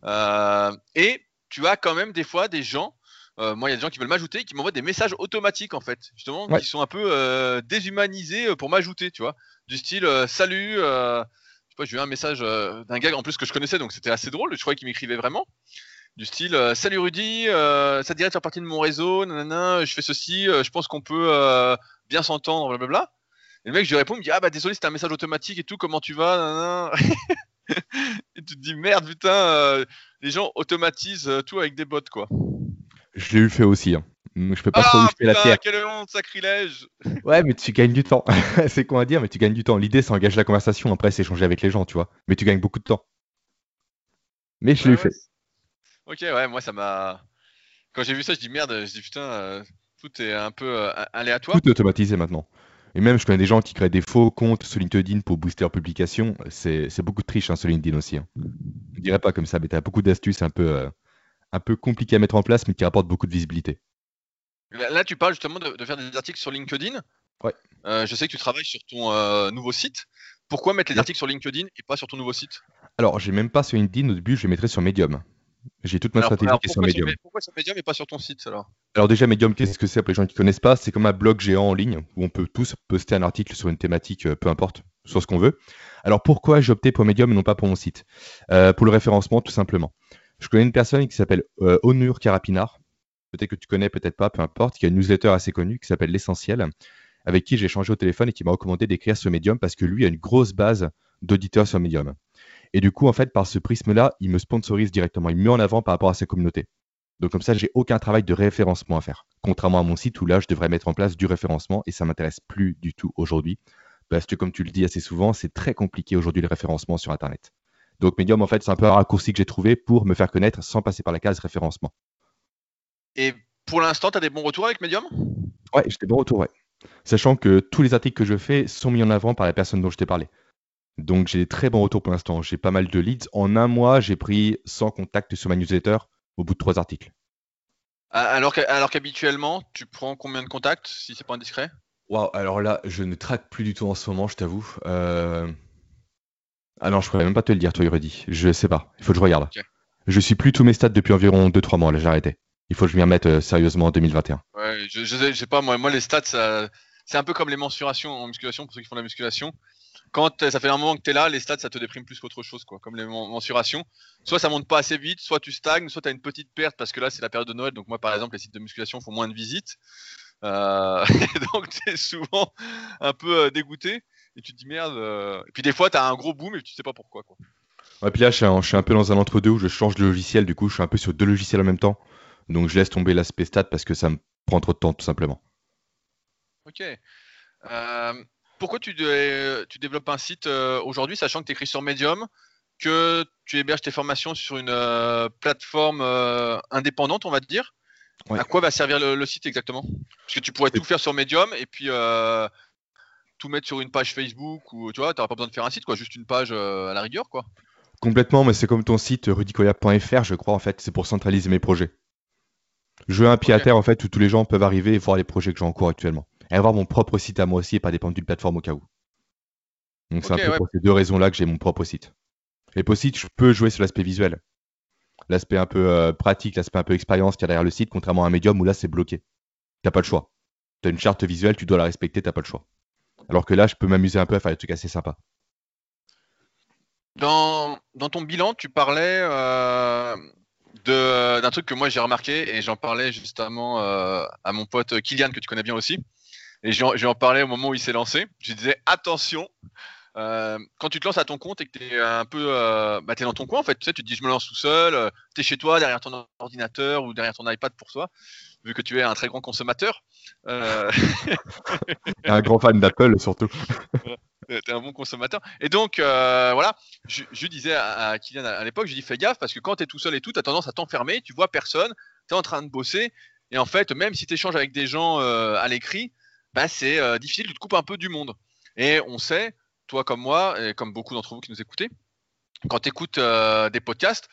Euh, et tu as quand même des fois des gens, euh, moi il y a des gens qui veulent m'ajouter, qui m'envoient des messages automatiques en fait, justement, qui sont un peu déshumanisés pour m'ajouter, tu vois, du style salut. je sais pas, j'ai eu un message d'un gars en plus que je connaissais, donc c'était assez drôle. Je croyais qu'il m'écrivait vraiment du style salut Rudy, ça te dirait de faire partie de mon réseau, nanana, je fais ceci, je pense qu'on peut bien s'entendre, blablabla. Et le mec, je lui réponds, il me dit Ah bah désolé, c'était un message automatique et tout, comment tu vas (laughs) Et tu te dis Merde, putain, euh, les gens automatisent euh, tout avec des bots, quoi. Je l'ai eu fait aussi. Hein. Je peux pas trop ah, la terre. Quelle honte, sacrilège (laughs) Ouais, mais tu gagnes du temps. (laughs) c'est quoi à dire, mais tu gagnes du temps. L'idée, c'est engager la conversation, après, c'est échanger avec les gens, tu vois. Mais tu gagnes beaucoup de temps. Mais je l'ai eu fait. Ok, ouais, moi, ça m'a. Quand j'ai vu ça, je dis merde, je dis putain, euh, tout est un peu aléatoire. Tout est automatisé maintenant. Et même, je connais des gens qui créent des faux comptes sur LinkedIn pour booster leur publication. C'est beaucoup de triche hein, sur LinkedIn aussi. Hein. Je dirais pas comme ça, mais tu as beaucoup d'astuces un peu, euh, un peu compliquées à mettre en place, mais qui rapportent beaucoup de visibilité. Là, tu parles justement de, faire des articles sur LinkedIn. Ouais. Euh, je sais que tu travailles sur ton nouveau site. Pourquoi mettre les articles sur LinkedIn et pas sur ton nouveau site? Alors, j'ai même pas sur LinkedIn. Au début, je les mettrais sur Medium. J'ai toute ma stratégie qui est sur Medium. pourquoi sur Medium et pas sur ton site alors? Alors déjà Medium, qu'est-ce que c'est pour les gens qui connaissent pas? C'est comme un blog géant en ligne où on peut tous poster un article sur une thématique, euh, peu importe, sur ce qu'on veut. Alors pourquoi j'ai opté pour Medium et non pas pour mon site? Euh, Pour le référencement, tout simplement. Je connais une personne qui s'appelle euh, Onur Karapinar. Peut-être que tu connais, peut-être pas, peu importe, qui a une newsletter assez connue qui s'appelle L'Essentiel, avec qui j'ai échangé au téléphone et qui m'a recommandé d'écrire sur Medium parce que lui a une grosse base d'auditeurs sur Medium. Et du coup, en fait, par ce prisme-là, il me sponsorise directement. Il me met en avant par rapport à sa communauté. Donc comme ça, j'ai aucun travail de référencement à faire. Contrairement à mon site où là, je devrais mettre en place du référencement et ça m'intéresse plus du tout aujourd'hui. Parce que comme tu le dis assez souvent, c'est très compliqué aujourd'hui le référencement sur Internet. Donc Medium, en fait, c'est un peu un raccourci que j'ai trouvé pour me faire connaître sans passer par la case référencement. Et pour l'instant, tu as des bons retours avec Medium? Ouais, j'ai des bons retours, ouais. Sachant que tous les articles que je fais sont mis en avant par la personne dont je t'ai parlé. Donc j'ai des très bons retours pour l'instant. J'ai pas mal de leads. En un mois, j'ai pris 100 contacts sur ma newsletter au bout de trois articles. Alors qu'habituellement, tu prends combien de contacts si c'est pas indiscret? Waouh, alors là, je ne traque plus du tout en ce moment, je t'avoue. Euh, ah non, je pourrais même pas te le dire, toi, Rudy. Je sais pas. Il faut que je regarde. Je suis plus tous mes stats depuis environ 2-3 mois. Là, j'ai arrêté. Il faut que je m'y remette euh, sérieusement en 2021. Ouais, je, je, sais, pas, moi, moi les stats, c'est un peu comme les mensurations en musculation pour ceux qui font la musculation quand ça fait un moment que tu es là, les stats, ça te déprime plus qu'autre chose, quoi, comme les mensurations. Soit ça monte pas assez vite, soit tu stagnes, soit tu as une petite perte parce que là, c'est la période de Noël. Donc, moi, par exemple, les sites de musculation font moins de visites. Euh, (laughs) donc, tu es souvent un peu euh, dégoûté et tu te dis merde. Euh. Et puis, des fois, tu as un gros boom et tu sais pas pourquoi. Quoi. Ouais, puis là, je suis, un, je suis un peu dans un entre-deux où je change de logiciel. Du coup, je suis un peu sur deux logiciels en même temps. Donc, je laisse tomber l'aspect stats parce que ça me prend trop de temps, tout simplement. Ok. Euh, pourquoi tu, tu, développes un site euh, aujourd'hui, sachant que tu écris sur Medium, que tu héberges tes formations sur une euh, plateforme euh, indépendante, on va te dire À quoi va servir le, site exactement? Parce que tu pourrais tout faire sur Medium et puis tout mettre sur une page Facebook ou tu vois, pas besoin de faire un site, quoi, juste une page à la rigueur, quoi. Complètement, mais c'est comme ton site rudicoya.fr, je crois, en fait, c'est pour centraliser mes projets. Je veux un pied à terre, en fait, où tous les gens peuvent arriver et voir les projets que j'ai en cours actuellement et avoir mon propre site à moi aussi et pas dépendre d'une plateforme au cas où. Donc c'est un peu pour ces deux raisons-là que j'ai mon propre site. Et pour site, je peux jouer sur l'aspect visuel. L'aspect un peu euh, pratique, l'aspect un peu expérience qu'il y a derrière le site, contrairement à un médium où là c'est bloqué. T'as pas le choix. T'as une charte visuelle, tu dois la respecter, t'as pas le choix. Alors que là, je peux m'amuser un peu à faire des trucs assez sympas. Dans, ton bilan, tu parlais euh, d'un truc que moi j'ai remarqué et j'en parlais justement euh, à mon pote Kylian que tu connais bien aussi. Et j'ai en parlé au moment où il s'est lancé. Je disais attention, euh, quand tu te lances à ton compte et que tu es un peu bah, es dans ton coin en fait, tu sais, tu te dis je me lance tout seul, tu es chez toi derrière ton ordinateur ou derrière ton iPad pour toi, vu que tu es un très grand consommateur. (laughs) un grand fan d'Apple surtout. (laughs) T'es un bon consommateur. Et donc, euh, voilà, je, disais à, Kylian à, l'époque, je dis fais gaffe parce que quand tu es tout seul et tout, tu as tendance à t'enfermer, tu vois personne, tu es en train de bosser. Et en fait, même si tu échanges avec des gens euh, à l'écrit, bah, c'est euh, difficile, tu te coupes un peu du monde. Et on sait, toi comme moi, et comme beaucoup d'entre vous qui nous écoutez, quand tu écoutes des podcasts,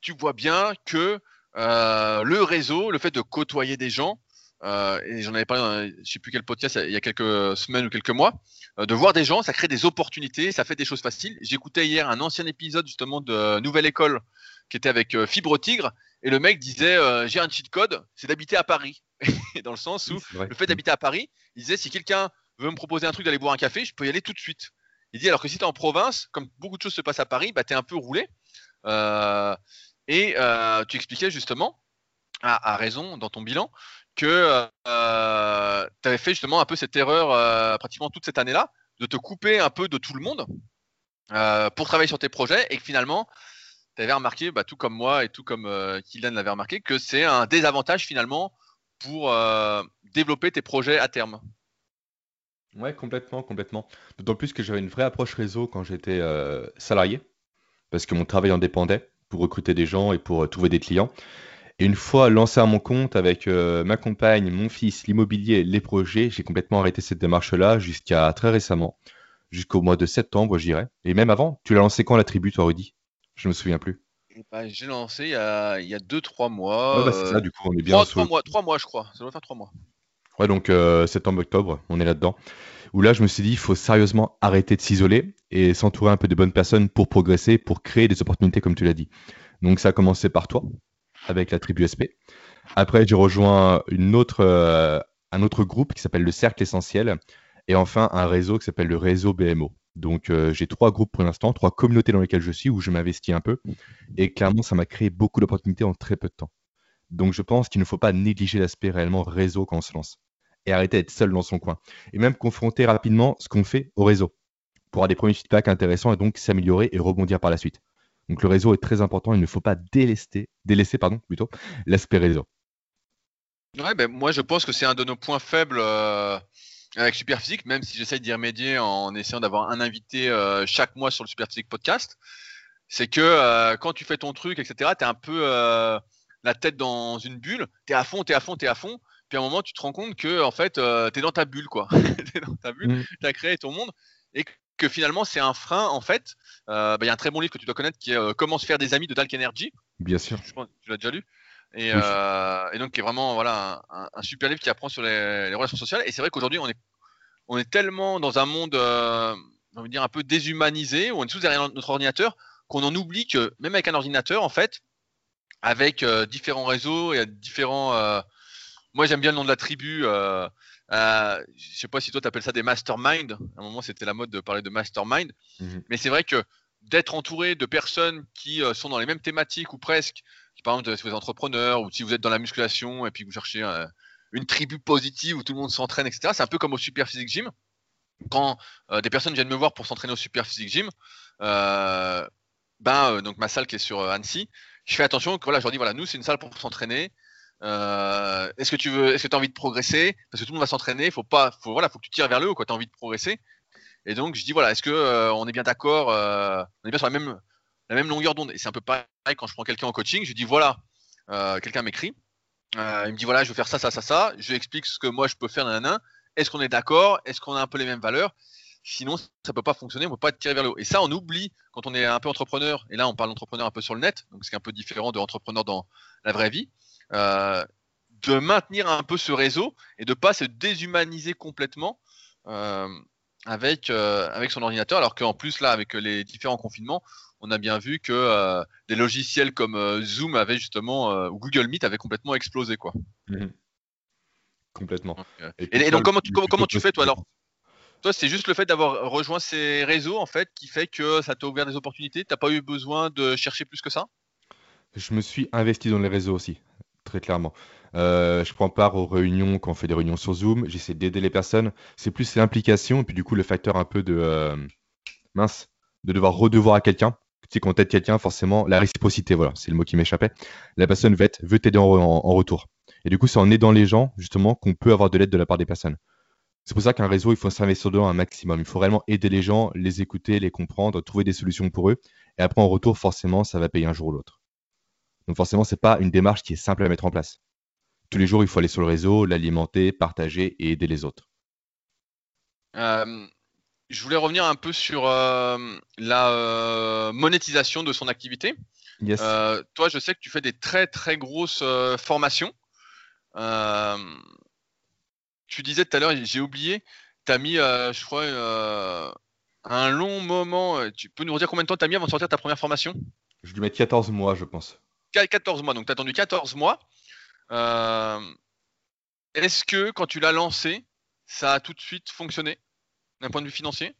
tu vois bien que le réseau, le fait de côtoyer des gens, euh, et j'en avais parlé dans, je sais plus quel podcast il y a quelques semaines ou quelques mois, euh, de voir des gens, ça crée des opportunités, ça fait des choses faciles. J'écoutais hier un ancien épisode justement de Nouvelle École qui était avec euh, Fibre Tigre et le mec disait j'ai un cheat code, c'est d'habiter à Paris. (laughs) dans le sens où le fait d'habiter à Paris, il disait si quelqu'un veut me proposer un truc d'aller boire un café, je peux y aller tout de suite. Il dit alors que si tu es en province, comme beaucoup de choses se passent à Paris, bah, tu es un peu roulé. et tu expliquais justement, à, raison dans ton bilan, que euh, tu avais fait justement un peu cette erreur euh, pratiquement toute cette année-là, de te couper un peu de tout le monde euh, pour travailler sur tes projets et que finalement, tu avais remarqué, bah, tout comme moi et tout comme Kylian l'avait remarqué, que c'est un désavantage finalement pour développer tes projets à terme. Ouais, complètement, complètement. D'autant plus que j'avais une vraie approche réseau quand j'étais salarié, parce que mon travail en dépendait pour recruter des gens et pour trouver des clients. Et une fois lancé à mon compte avec euh, ma compagne, mon fils, l'immobilier, les projets, j'ai complètement arrêté cette démarche-là jusqu'à très récemment, jusqu'au mois de septembre, je dirais. Et même avant, tu l'as lancé quand la tribu, toi, Rudy? Je me souviens plus. Ben, j'ai lancé il y a 2-3 mois. Ouais, bah, c'est ça, du coup, on est bien. 3, mois, 3 mois, je crois. Ça doit faire 3 mois. Ouais, donc euh, septembre-octobre, on est là-dedans. Où là, je me suis dit, il faut sérieusement arrêter de s'isoler et s'entourer un peu de bonnes personnes pour progresser, pour créer des opportunités, comme tu l'as dit. Donc, ça a commencé par toi, avec la tribu SP. Après, j'ai rejoint une autre, euh, un autre groupe qui s'appelle le Cercle Essentiel. Et enfin, un réseau qui s'appelle le réseau BMO. Donc, euh, j'ai trois groupes pour l'instant, trois communautés dans lesquelles je suis, où je m'investis un peu. Et clairement, ça m'a créé beaucoup d'opportunités en très peu de temps. Donc, je pense qu'il ne faut pas négliger l'aspect réellement réseau quand on se lance. Et arrêter d'être seul dans son coin. Et même confronter rapidement ce qu'on fait au réseau. Pour avoir des premiers feedbacks intéressants et donc s'améliorer et rebondir par la suite. Donc le réseau est très important, il ne faut pas délaisser, délaisser pardon, plutôt l'aspect réseau. Ouais, ben, moi je pense que c'est un de nos points faibles euh, avec Superphysique, même si j'essaye d'y remédier en essayant d'avoir un invité euh, chaque mois sur le Superphysique podcast. C'est que euh, quand tu fais ton truc, etc., tu es un peu la tête dans une bulle, tu es à fond, tu es à fond, tu es à fond. Puis à un moment, tu te rends compte que en fait, tu es dans ta bulle, quoi. (laughs) tu es dans ta bulle, mmh. tu as créé ton monde. Et que finalement c'est un frein en fait. Euh, bah, il y a un très bon livre que tu dois connaître qui est euh, Comment se faire des amis de Dalk Energy. Bien sûr. Je pense que tu l'as déjà lu. Et, euh, et, donc qui est vraiment voilà un, super livre qui apprend sur les, relations sociales. Et c'est vrai qu'aujourd'hui on est on est tellement dans un monde on dire un peu déshumanisé où on est tous derrière notre ordinateur qu'on en oublie que même avec un ordinateur en fait avec différents réseaux et différents moi j'aime bien le nom de la tribu euh, je sais pas si toi tu appelles ça des masterminds. À un moment, c'était la mode de parler de mastermind. Mhm. Mais c'est vrai que d'être entouré de personnes qui euh, sont dans les mêmes thématiques ou presque, par exemple, si vous êtes entrepreneur ou si vous êtes dans la musculation et puis vous cherchez euh, une tribu positive où tout le monde s'entraîne, etc. C'est un peu comme au Super Physique Gym. Quand euh, des personnes viennent me voir pour s'entraîner au Super Physique Gym, ben, donc ma salle qui est sur Annecy, je fais attention que voilà, je leur dis voilà, nous c'est une salle pour s'entraîner. Euh, est-ce que tu veux, est-ce que as envie de progresser? Parce que tout le monde va s'entraîner, faut pas, faut voilà, faut que tu tires vers le haut, quoi. Tu as envie de progresser. Et donc je dis voilà, est-ce que euh, on est bien d'accord euh, On est bien sur la même, la même longueur d'onde. Et c'est un peu pareil quand je prends quelqu'un en coaching, je dis voilà, quelqu'un m'écrit, il me dit voilà, je veux faire ça, ça, ça, ça. Je lui explique ce que moi je peux faire, nanana. Est-ce qu'on est d'accord? Est-ce qu'on a un peu les mêmes valeurs? Sinon, ça peut pas fonctionner, on peut pas être tiré vers le haut. Et ça, on oublie quand on est un peu entrepreneur. Et là, on parle d'entrepreneur un peu sur le net, donc c'est un peu différent de entrepreneur dans la vraie vie. Euh, de maintenir un peu ce réseau et de pas se déshumaniser complètement. Euh, avec, son ordinateur, alors qu'en plus, là, avec les différents confinements, on a bien vu que des logiciels comme Zoom avaient justement, ou Google Meet avaient complètement explosé. Quoi. Mmh complètement. et, donc, comment tu, comment tu fais, toi alors? Toi, c'est juste le fait d'avoir rejoint ces réseaux en fait qui fait que ça t'a ouvert des opportunités? T'as pas eu besoin de chercher plus que ça? Je me suis investi dans les réseaux aussi, très clairement. Euh, je prends part aux réunions quand on fait des réunions sur Zoom. J'essaie d'aider les personnes. C'est plus l'implication et puis du coup le facteur un peu de euh, mince, de devoir redevoir à quelqu'un. Tu sais, quand t'aides quelqu'un, forcément, la réciprocité, voilà, c'est le mot qui m'échappait. La personne veut, t'aider en, en, retour. Et du coup, c'est en aidant les gens, justement, qu'on peut avoir de l'aide de la part des personnes. C'est pour ça qu'un réseau, il faut s'investir dedans un maximum. Il faut réellement aider les gens, les écouter, les comprendre, trouver des solutions pour eux. Et après, en retour, forcément, ça va payer un jour ou l'autre. Donc forcément, c'est pas une démarche qui est simple à mettre en place. Tous les jours, il faut aller sur le réseau, l'alimenter, partager et aider les autres. Euh, je voulais revenir un peu sur euh, la euh, monétisation de son activité. toi, je sais que tu fais des très très grosses formations tu disais tout à l'heure, j'ai oublié, tu as mis, je crois, un long moment. Tu peux nous redire combien de temps tu as mis avant de sortir ta première formation? Je dû mettre 14 mois, je pense. 14 mois, donc tu as attendu 14 mois. Est-ce que quand tu l'as lancé, ça a tout de suite fonctionné d'un point de vue financier?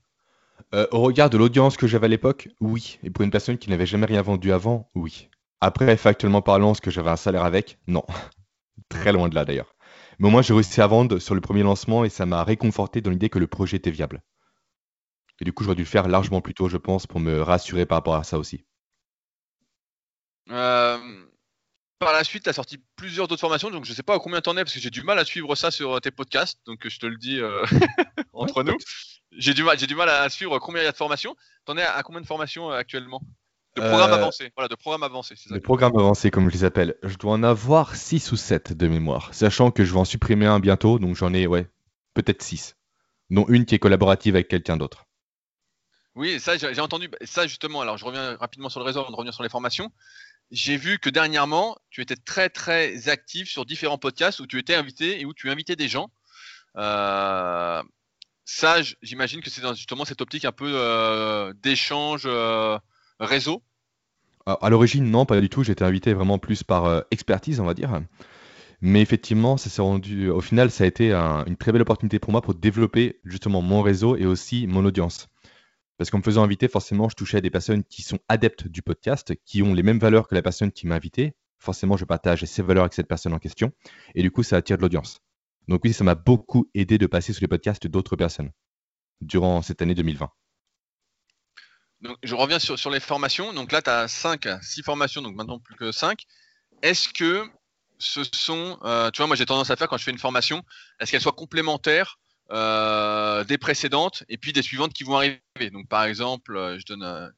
Au regard de l'audience que j'avais à l'époque, oui. Et pour une personne qui n'avait jamais rien vendu avant, oui. Après, factuellement parlant, est-ce que j'avais un salaire avec? Non. (laughs) Très loin de là d'ailleurs. Mais au moins, j'ai réussi à vendre sur le premier lancement et ça m'a réconforté dans l'idée que le projet était viable. Et du coup, j'aurais dû le faire largement plus tôt, je pense, pour me rassurer par rapport à ça aussi. Euh, par la suite, tu as sorti plusieurs autres formations, donc je ne sais pas à combien t'en es, parce que j'ai du mal à suivre ça sur tes podcasts, donc je te le dis euh, (laughs) entre nous. J'ai du, mal, du mal à suivre combien il y a de formations. T'en es à combien de formations euh, actuellement? De programme avancé, voilà, de programme avancé. De programme avancé, comme je les appelle. Je dois en avoir 6 ou 7 de mémoire, sachant que je vais en supprimer un bientôt, donc j'en ai, ouais, peut-être 6. Dont une qui est collaborative avec quelqu'un d'autre. Oui, ça, j'ai entendu, ça justement, alors je reviens rapidement sur le réseau avant de revenir sur les formations. J'ai vu que dernièrement, tu étais très très actif sur différents podcasts où tu étais invité et où tu invitais des gens. Euh, ça, j'imagine que c'est justement cette optique un peu euh, d'échange. Euh, réseau À l'origine, non, pas du tout. J'étais invité vraiment plus par expertise, on va dire. Mais effectivement, ça s'est rendu. Au final, ça a été une très belle opportunité pour moi pour développer justement mon réseau et aussi mon audience. Parce qu'en me faisant inviter, forcément, je touchais à des personnes qui sont adeptes du podcast, qui ont les mêmes valeurs que la personne qui m'a invité. Forcément, je partage ces valeurs avec cette personne en question. Et du coup, ça attire de l'audience. Donc oui, ça m'a beaucoup aidé de passer sur les podcasts d'autres personnes durant cette année 2020 je reviens sur, les formations. Donc là, tu as 5, 6 formations, donc maintenant plus que 5. Est-ce que ce sont, euh, tu vois, moi j'ai tendance à faire quand je fais une formation, est-ce qu'elle soit complémentaire euh, des précédentes et puis des suivantes qui vont arriver Donc par exemple, euh, je donne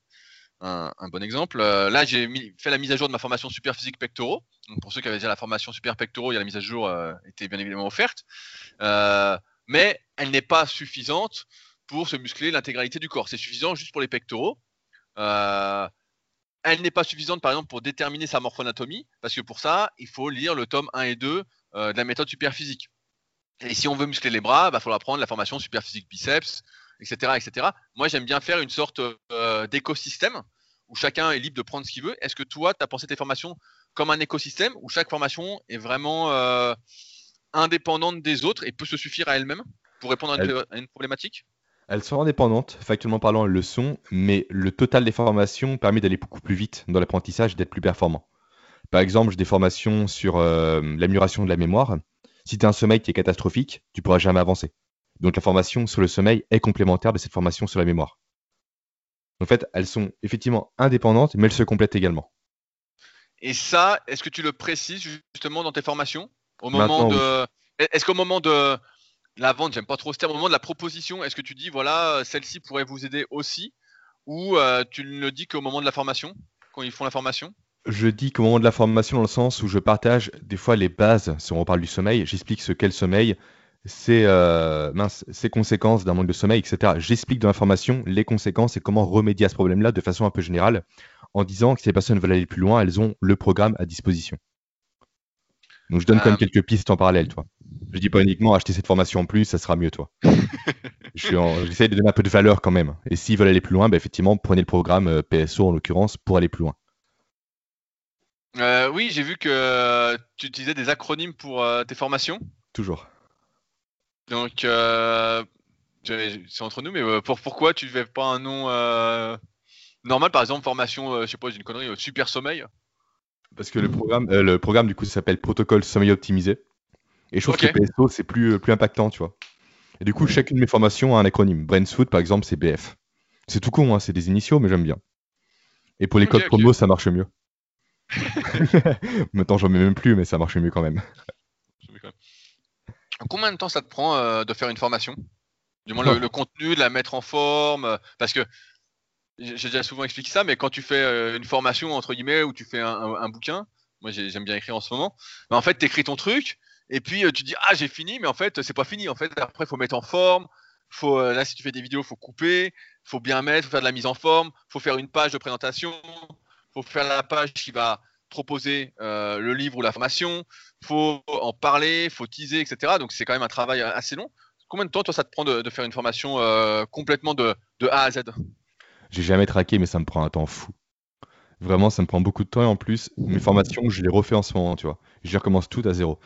un, bon exemple. là, j'ai fait la mise à jour de ma formation super physique pectoraux. Donc pour ceux qui avaient déjà la formation super pectoraux, la mise à jour était bien évidemment offerte. mais elle n'est pas suffisante pour se muscler l'intégralité du corps. C'est suffisant juste pour les pectoraux. Euh, elle n'est pas suffisante, par exemple, pour déterminer sa morphonatomie, parce que pour ça, il faut lire le tome 1 et 2 euh, de la méthode superphysique. Et si on veut muscler les bras, il bah, faudra prendre la formation superphysique biceps, etc. etc. Moi, j'aime bien faire une sorte euh, d'écosystème où chacun est libre de prendre ce qu'il veut. Est-ce que toi, tu as pensé tes formations comme un écosystème où chaque formation est vraiment indépendante des autres et peut se suffire à elle-même pour répondre à une problématique? Elles sont indépendantes, factuellement parlant, elles le sont, mais le total des formations permet d'aller beaucoup plus vite dans l'apprentissage et d'être plus performant. Par exemple, j'ai des formations sur euh, l'amélioration de la mémoire. Si tu as un sommeil qui est catastrophique, tu pourras jamais avancer. Donc la formation sur le sommeil est complémentaire de cette formation sur la mémoire. En fait, elles sont effectivement indépendantes, mais elles se complètent également. Et ça, est-ce que tu le précises justement dans tes formations? Au moment de. Est-ce qu'au moment de, la vente, j'aime pas trop ce terme, au moment de la proposition, est-ce que tu dis, voilà, celle-ci pourrait vous aider aussi? Ou euh, tu ne le dis qu'au moment de la formation, quand ils font la formation? Je dis qu'au moment de la formation, dans le sens où je partage des fois les bases, si on reparle du sommeil, j'explique ce qu'est le sommeil, ses, euh, conséquences d'un manque de sommeil, etc. J'explique dans la formation les conséquences et comment remédier à ce problème-là de façon un peu générale, en disant que si les personnes veulent aller plus loin, elles ont le programme à disposition. Donc je donne quand même euh, quelques pistes en parallèle, toi. Je dis pas uniquement acheter cette formation en plus, ça sera mieux, toi. (laughs) J'essaie de donner un peu de valeur quand même. Et s'ils veulent aller plus loin, bah, effectivement, prenez le programme euh, PSO en l'occurrence pour aller plus loin. Euh, oui, j'ai vu que tu utilisais des acronymes pour euh, tes formations. Toujours. Donc, c'est entre nous, mais pour, pourquoi tu ne fais pas un nom normal, par exemple, formation, je sais pas, une connerie, super sommeil Parce que le programme, le programme du coup, s'appelle Protocole Sommeil Optimisé. Et je trouve que PSO, c'est plus, plus impactant, tu vois. Et du coup, chacune de mes formations a un acronyme. Food, par exemple, c'est BF. C'est tout con, hein, c'est des initiaux, mais j'aime bien. Et pour les codes promo, ça marche mieux. Maintenant, j'en mets même plus, mais ça marche mieux quand même. Combien de temps ça te prend euh, de faire une formation? Du moins, le, contenu, de la mettre en forme euh, Parce que j'ai déjà souvent expliqué ça, mais quand tu fais euh, une formation, entre guillemets, ou tu fais un, bouquin, moi j'aime bien écrire en ce moment, mais en fait, tu écris ton truc, et puis tu dis, ah, j'ai fini, mais en fait, c'est pas fini. En fait, après, il faut mettre en forme. Faut, là, si tu fais des vidéos, faut couper, faut bien mettre, faut faire de la mise en forme, faut faire une page de présentation, faut faire la page qui va proposer euh, le livre ou la formation, faut en parler, faut teaser, etc. Donc c'est quand même un travail assez long. Combien de temps toi ça te prend de, faire une formation euh, complètement de, A à Z? J'ai jamais traqué, mais ça me prend un temps fou. Vraiment, ça me prend beaucoup de temps et en plus, mes formations, je les refais en ce moment, tu vois. Je recommence tout à zéro.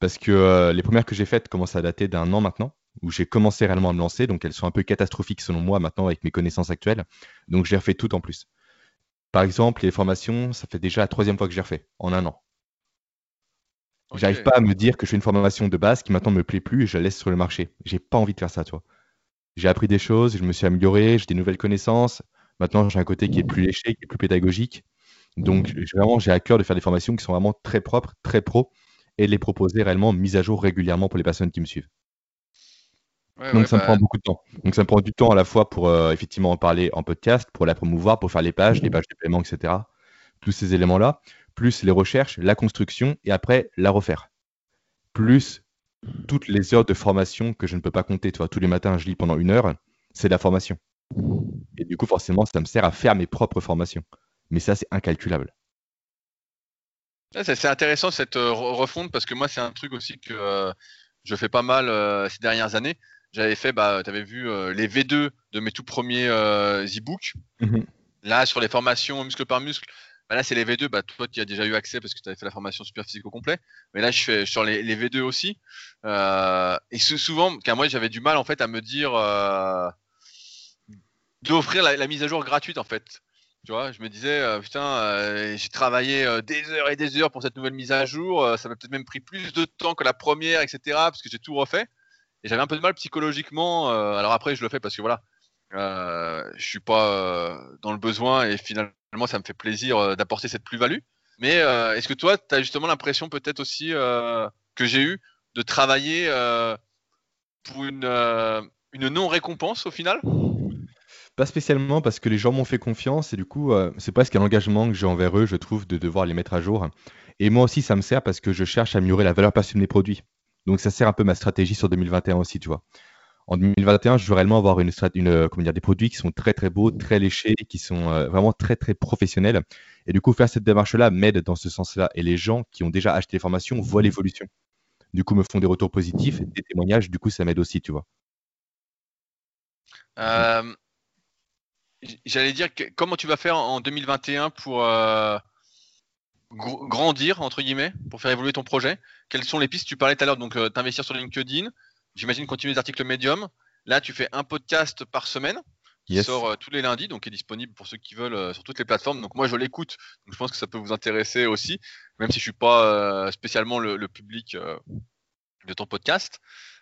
Parce que euh, les premières que j'ai faites commencent à dater d'un an maintenant, où j'ai commencé réellement à me lancer, donc elles sont un peu catastrophiques selon moi maintenant avec mes connaissances actuelles. Donc j'ai refait tout en plus. Par exemple, les formations, ça fait déjà la troisième fois que j'ai refait, en un an. J'arrive pas à me dire que je fais une formation de base qui maintenant me plaît plus et je la laisse sur le marché. J'ai pas envie de faire ça, tu vois. J'ai appris des choses, je me suis amélioré, j'ai des nouvelles connaissances. Maintenant, j'ai un côté qui est plus léché, qui est plus pédagogique. Donc, vraiment, j'ai à cœur de faire des formations qui sont vraiment très propres, très pro, et de les proposer réellement mises à jour régulièrement pour les personnes qui me suivent. Donc ça me prend bah beaucoup de temps. Donc ça me prend du temps à la fois pour euh, effectivement en parler en podcast, pour la promouvoir, pour faire les pages, les pages de paiement, etc. Tous ces éléments-là, plus les recherches, la construction et après la refaire. Plus toutes les heures de formation que je ne peux pas compter. Toi, tous les matins, je lis pendant une heure, c'est de la formation. Et du coup, forcément, ça me sert à faire mes propres formations. Mais ça, c'est incalculable. C'est intéressant cette euh, refonte parce que moi, c'est un truc aussi que euh, je fais pas mal ces dernières années j'avais fait, bah, tu avais vu euh, les V2 de mes tout premiers euh, e-books. Mhm. Là, sur les formations muscle par muscle, bah, là, c'est les V2. Bah, toi, tu as déjà eu accès parce que tu avais fait la formation super physique au complet. Mais là, je fais sur les, V2 aussi. Euh, et souvent, car moi, j'avais du mal en fait à me dire d'offrir la, mise à jour gratuite en fait. Tu vois, je me disais, putain, j'ai travaillé des heures et des heures pour cette nouvelle mise à jour. ça m'a peut-être même pris plus de temps que la première, etc. Parce que j'ai tout refait. Et j'avais un peu de mal psychologiquement. Euh, alors après, je le fais parce que voilà, euh, je suis pas euh, dans le besoin et finalement, ça me fait plaisir euh, d'apporter cette plus-value. Mais est-ce que toi, tu as justement l'impression peut-être aussi que j'ai eu de travailler pour une, non-récompense au final? Pas spécialement parce que les gens m'ont fait confiance et du coup, c'est presque un engagement que j'ai envers eux, je trouve, de devoir les mettre à jour. Et moi aussi, ça me sert parce que je cherche à améliorer la valeur perçue de mes produits. Donc ça sert un peu ma stratégie sur 2021 aussi, tu vois. En 2021, je veux réellement avoir une, euh, comment dire, des produits qui sont très très beaux, très léchés, qui sont euh, vraiment très très professionnels. Et du coup, faire cette démarche-là m'aide dans ce sens-là. Et les gens qui ont déjà acheté les formations voient l'évolution. Du coup, me font des retours positifs, des témoignages. Du coup, ça m'aide aussi, tu vois. Euh, j'allais dire, comment tu vas faire en 2021 pour grandir, entre guillemets, pour faire évoluer ton projet Quelles sont les pistes? Tu parlais tout à l'heure, donc euh, t'investir sur LinkedIn, j'imagine continuer les articles Medium. Là, tu fais un podcast par semaine qui sort euh, tous les lundis, donc est disponible pour ceux qui veulent euh, sur toutes les plateformes. Donc moi, je l'écoute, donc je pense que ça peut vous intéresser aussi, même si je suis pas spécialement le, public de ton podcast.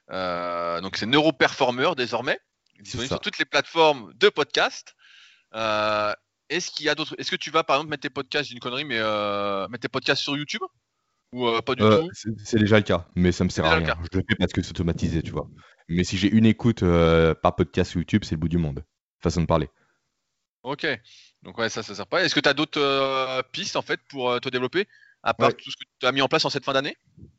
donc c'est Neuroperformer désormais, disponible sur toutes les plateformes de podcast. Est-ce qu'il y a d'autres Est-ce que tu vas par exemple mettre tes podcasts, j'ai une connerie, mais euh, mettre tes podcasts sur YouTube? Ou euh, pas du euh, tout? C'est déjà le cas, mais ça me sert à rien. Je le fais parce que c'est automatisé, tu vois. Mais si j'ai une écoute par podcast sur YouTube, c'est le bout du monde. Façon de parler. Ok. Donc ouais, ça, ça sert pas. Est-ce que tu as d'autres pistes en fait pour te développer? À part tout ce que tu as mis en place en cette fin d'année?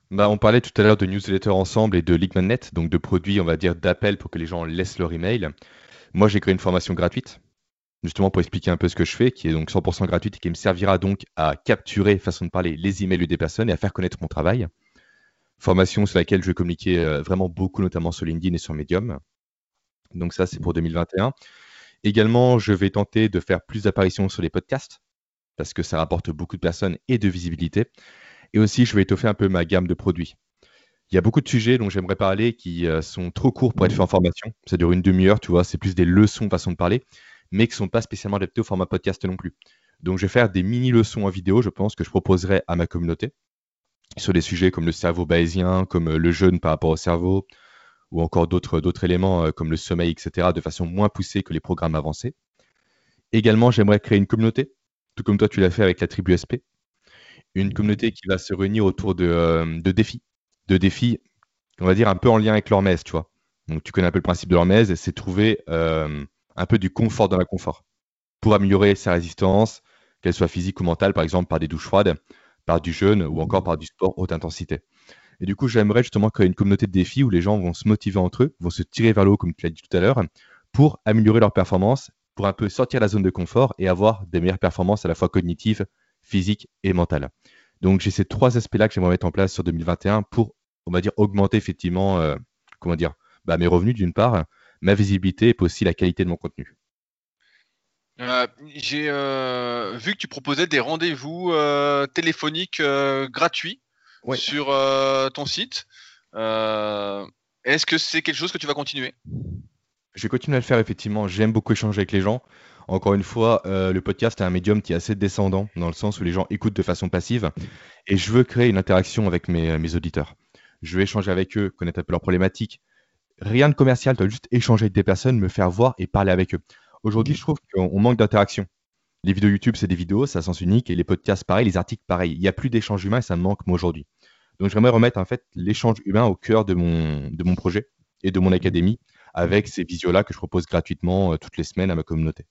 Bah, on parlait tout à l'heure de newsletter ensemble et de LeakmanNet, donc de produits, on va dire, d'appel pour que les gens laissent leur email. Moi, j'ai créé une formation gratuite justement pour expliquer un peu ce que je fais, qui est donc 100% gratuite et qui me servira donc à capturer, façon de parler, les emails des personnes et à faire connaître mon travail. Formation sur laquelle je vais communiquer euh, vraiment beaucoup, notamment sur LinkedIn et sur Medium. Donc ça, c'est pour 2021. Également, je vais tenter de faire plus d'apparitions sur les podcasts parce que ça rapporte beaucoup de personnes et de visibilité. Et aussi, je vais étoffer un peu ma gamme de produits. Il y a beaucoup de sujets dont j'aimerais parler qui euh, sont trop courts pour être faits en formation. Ça dure une demi-heure, tu vois, c'est plus des leçons, façon de parler, mais qui ne sont pas spécialement adaptés au format podcast non plus. Donc, je vais faire des mini-leçons en vidéo, je pense, que je proposerai à ma communauté sur des sujets comme le cerveau bayésien, comme euh, le jeûne par rapport au cerveau, ou encore d'autres, d'autres éléments euh, comme le sommeil, etc., de façon moins poussée que les programmes avancés. Également, j'aimerais créer une communauté, tout comme toi tu l'as fait avec la tribu SP. Une communauté qui va se réunir autour de, euh, de défis, de défis, on va dire un peu en lien avec l'hormèse, tu vois. Donc tu connais un peu le principe de l'hormèse, c'est trouver un peu du confort dans confort pour améliorer sa résistance, qu'elle soit physique ou mentale, par exemple par des douches froides, par du jeûne ou encore par du sport haute intensité. Et du coup, j'aimerais justement créer une communauté de défis où les gens vont se motiver entre eux, vont se tirer vers le haut, comme tu l'as dit tout à l'heure, pour améliorer leur performance, pour un peu sortir de la zone de confort et avoir des meilleures performances à la fois cognitives, physiques et mentales. Donc, j'ai ces trois aspects-là que j'aimerais mettre en place sur 2021 pour, on va dire, augmenter effectivement, euh, comment dire, bah, mes revenus d'une part, ma visibilité et aussi la qualité de mon contenu. Euh, j'ai euh, vu que tu proposais des rendez-vous euh, téléphoniques gratuits sur ton site. Est-ce que c'est quelque chose que tu vas continuer? Je vais continuer à le faire effectivement. J'aime beaucoup échanger avec les gens. Encore une fois, le podcast est un médium qui est assez descendant dans le sens où les gens écoutent de façon passive et je veux créer une interaction avec mes, mes auditeurs. Je veux échanger avec eux, connaître un peu leurs problématiques. Rien de commercial, tu dois juste échanger avec des personnes, me faire voir et parler avec eux. Aujourd'hui, je trouve qu'on manque d'interaction. Les vidéos YouTube, c'est des vidéos, ça sens unique, et les podcasts, pareil, les articles, pareil. Il n'y a plus d'échange humain et ça me manque, moi, aujourd'hui. Donc, j'aimerais remettre, en fait, l'échange humain au cœur de mon, de mon projet et de mon académie avec ces visios-là que je propose gratuitement euh, toutes les semaines à ma communauté.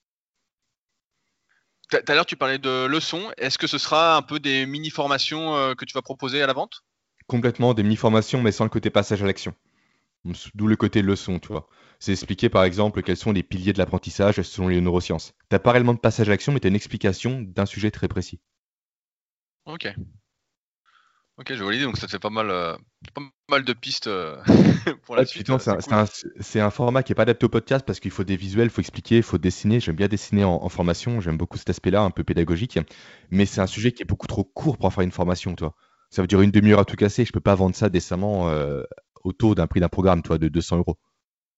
Tout à l'heure, tu parlais de leçons. Est-ce que ce sera un peu des mini-formations euh, que tu vas proposer à la vente? Complètement, des mini-formations, mais sans le côté passage à l'action. D'où le côté leçon, tu vois. C'est expliquer par exemple quels sont les piliers de l'apprentissage selon les neurosciences. T'as pas réellement de passage à l'action, mais t'as une explication d'un sujet très précis. Ok. Ok, je vois l'idée, donc ça fait pas mal, euh, pas mal de pistes euh, (laughs) pour la suite. C'est un, format qui est pas adapté au podcast parce qu'il faut des visuels, il faut expliquer, il faut dessiner. J'aime bien dessiner en, formation, j'aime beaucoup cet aspect-là, un peu pédagogique. Mais c'est un sujet qui est beaucoup trop court pour faire une formation, toi. Ça veut dire une demi-heure à tout casser, je peux pas vendre ça décemment euh, au taux d'un prix d'un programme, toi, de 200 euros.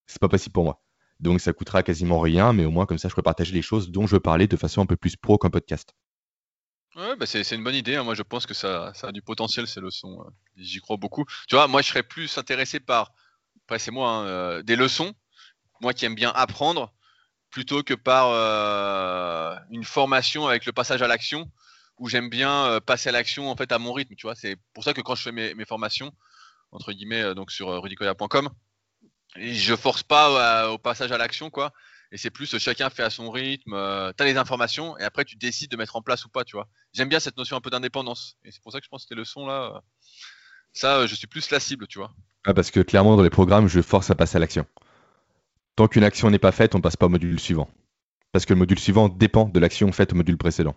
C'est pas possible pour moi. Donc ça coûtera quasiment rien, mais au moins comme ça, je peux partager les choses dont je veux parler de façon un peu plus pro qu'un podcast. Ouais, bah c'est une bonne idée. Hein. Moi, je pense que ça, ça a du potentiel, ces leçons. Euh. J'y crois beaucoup. Tu vois, moi, je serais plus intéressé par, après, c'est moi, hein, euh, des leçons. Moi qui aime bien apprendre, plutôt que par euh, une formation avec le passage à l'action, où j'aime bien passer à l'action en fait à mon rythme. Tu vois, c'est pour ça que quand je fais mes, mes formations, entre guillemets, euh, donc sur euh, rudicoya.com. Je force pas au passage à l'action, quoi. Et c'est plus chacun fait à son rythme. Euh, tu as les informations et après tu décides de mettre en place ou pas, tu vois. J'aime bien cette notion un peu d'indépendance. Et c'est pour ça que je pense que tes leçons là, ça, je suis plus la cible, tu vois. Ah, parce que clairement, dans les programmes, je force à passer à l'action. Tant qu'une action n'est pas faite, on passe pas au module suivant. Parce que le module suivant dépend de l'action faite au module précédent.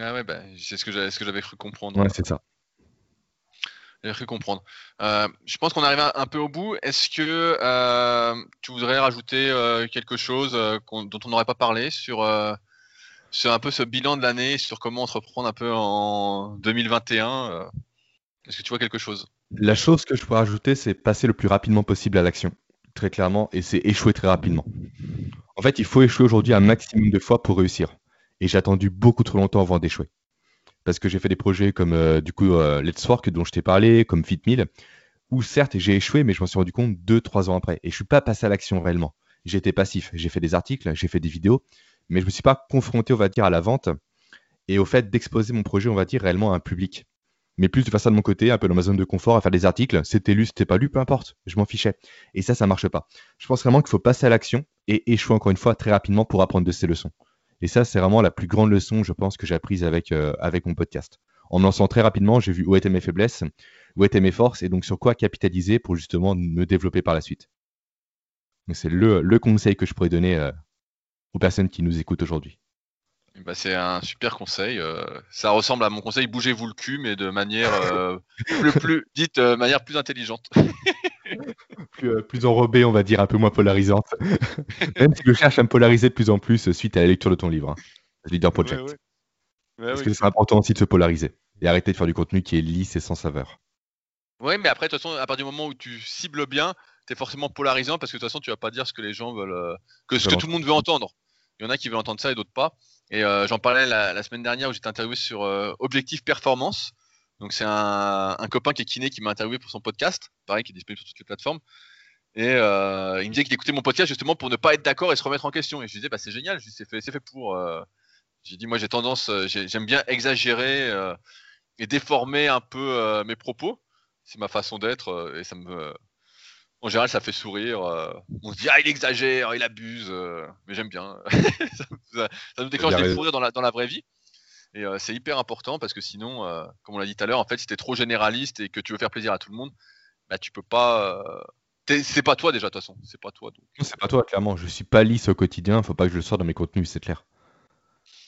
Ah ouais, bah, c'est ce que j'avais cru comprendre. Ouais, c'est ça. J'ai cru comprendre. Euh, je pense qu'on arrive un, peu au bout. Est-ce que euh, tu voudrais rajouter euh, quelque chose dont on n'aurait pas parlé sur, sur un peu ce bilan de l'année, sur comment entreprendre un peu en 2021 Est-ce que tu vois quelque chose? La chose que je pourrais rajouter, c'est passer le plus rapidement possible à l'action, très clairement, et c'est échouer très rapidement. En fait, il faut échouer aujourd'hui un maximum de fois pour réussir. Et j'ai attendu beaucoup trop longtemps avant d'échouer parce que j'ai fait des projets comme euh, du coup euh, Let's Work dont je t'ai parlé, comme FitMill, où certes j'ai échoué, mais je m'en suis rendu compte deux, trois ans après. Et je suis pas passé à l'action réellement. Été passif. J'ai fait des articles, j'ai fait des vidéos, mais je me suis pas confronté, on va dire, à la vente et au fait d'exposer mon projet, on va dire, réellement à un public. Mais plus de faire ça de mon côté, un peu dans ma zone de confort, à faire des articles, c'était lu, c'était pas lu, peu importe, je m'en fichais. Et ça, ça marche pas. Je pense vraiment qu'il faut passer à l'action et échouer encore une fois très rapidement pour apprendre de ces leçons. Et ça, c'est vraiment la plus grande leçon, je pense, que j'ai apprise avec, euh, avec mon podcast. En me lançant très rapidement, j'ai vu où étaient mes faiblesses, où étaient mes forces, et donc sur quoi capitaliser pour justement me développer par la suite. C'est le, le, conseil que je pourrais donner euh, aux personnes qui nous écoutent aujourd'hui. Bah, c'est un super conseil. Euh, ça ressemble à mon conseil bougez-vous le cul, mais de manière plus, manière plus intelligente. (laughs) plus, plus enrobée, on va dire, un peu moins polarisante. (laughs) Même si je cherche à me polariser de plus en plus suite à la lecture de ton livre, hein, Leader Project. Parce que c'est important aussi de se polariser et arrêter de faire du contenu qui est lisse et sans saveur. Oui, mais après, de toute façon, à partir du moment où tu cibles bien, tu es forcément polarisant parce que de toute façon, tu vas pas dire ce que les gens veulent, euh, que ce que tout le monde veut entendre. Il y en a qui veulent entendre ça et d'autres pas. Et euh, j'en parlais la, semaine dernière où j'étais interviewé sur euh, Objectif Performance. Donc c'est un, copain qui est kiné qui m'a interviewé pour son podcast, pareil, qui est disponible sur toutes les plateformes. Et il me disait qu'il écoutait mon podcast justement pour ne pas être d'accord et se remettre en question. Et je lui disais, bah, c'est génial, c'est fait, fait, pour. J'ai dit, moi j'ai tendance, j'aime bien exagérer et déformer un peu mes propos c'est ma façon d'être euh, et ça me. En général, ça fait sourire. Euh, on se dit ah il exagère, il abuse, euh, mais j'aime bien. (laughs) ça, nous déclenche des dans la dans la vraie vie. Et c'est hyper important parce que sinon, comme on l'a dit tout à l'heure, en fait, si t'es trop généraliste et que tu veux faire plaisir à tout le monde, bah tu peux pas. c'est pas toi déjà de toute façon, c'est pas toi. C'est pas toi clairement. Je suis pas lisse au quotidien. Faut pas que je le sorte dans mes contenus, c'est clair.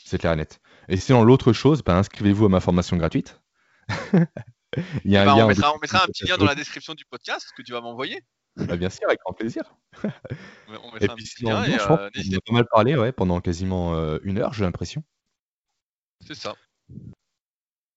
C'est clair et net. Et sinon l'autre chose, bah, inscrivez-vous à ma formation gratuite. (laughs) Il y a un lien on, mettra, on, mettra, un petit lien dans la description du podcast que tu vas m'envoyer. Bah, bien sûr, avec grand plaisir. on mettra et un puis, et, je euh, on a pas mal parlé ouais, pendant quasiment euh, une heure, j'ai l'impression. C'est ça.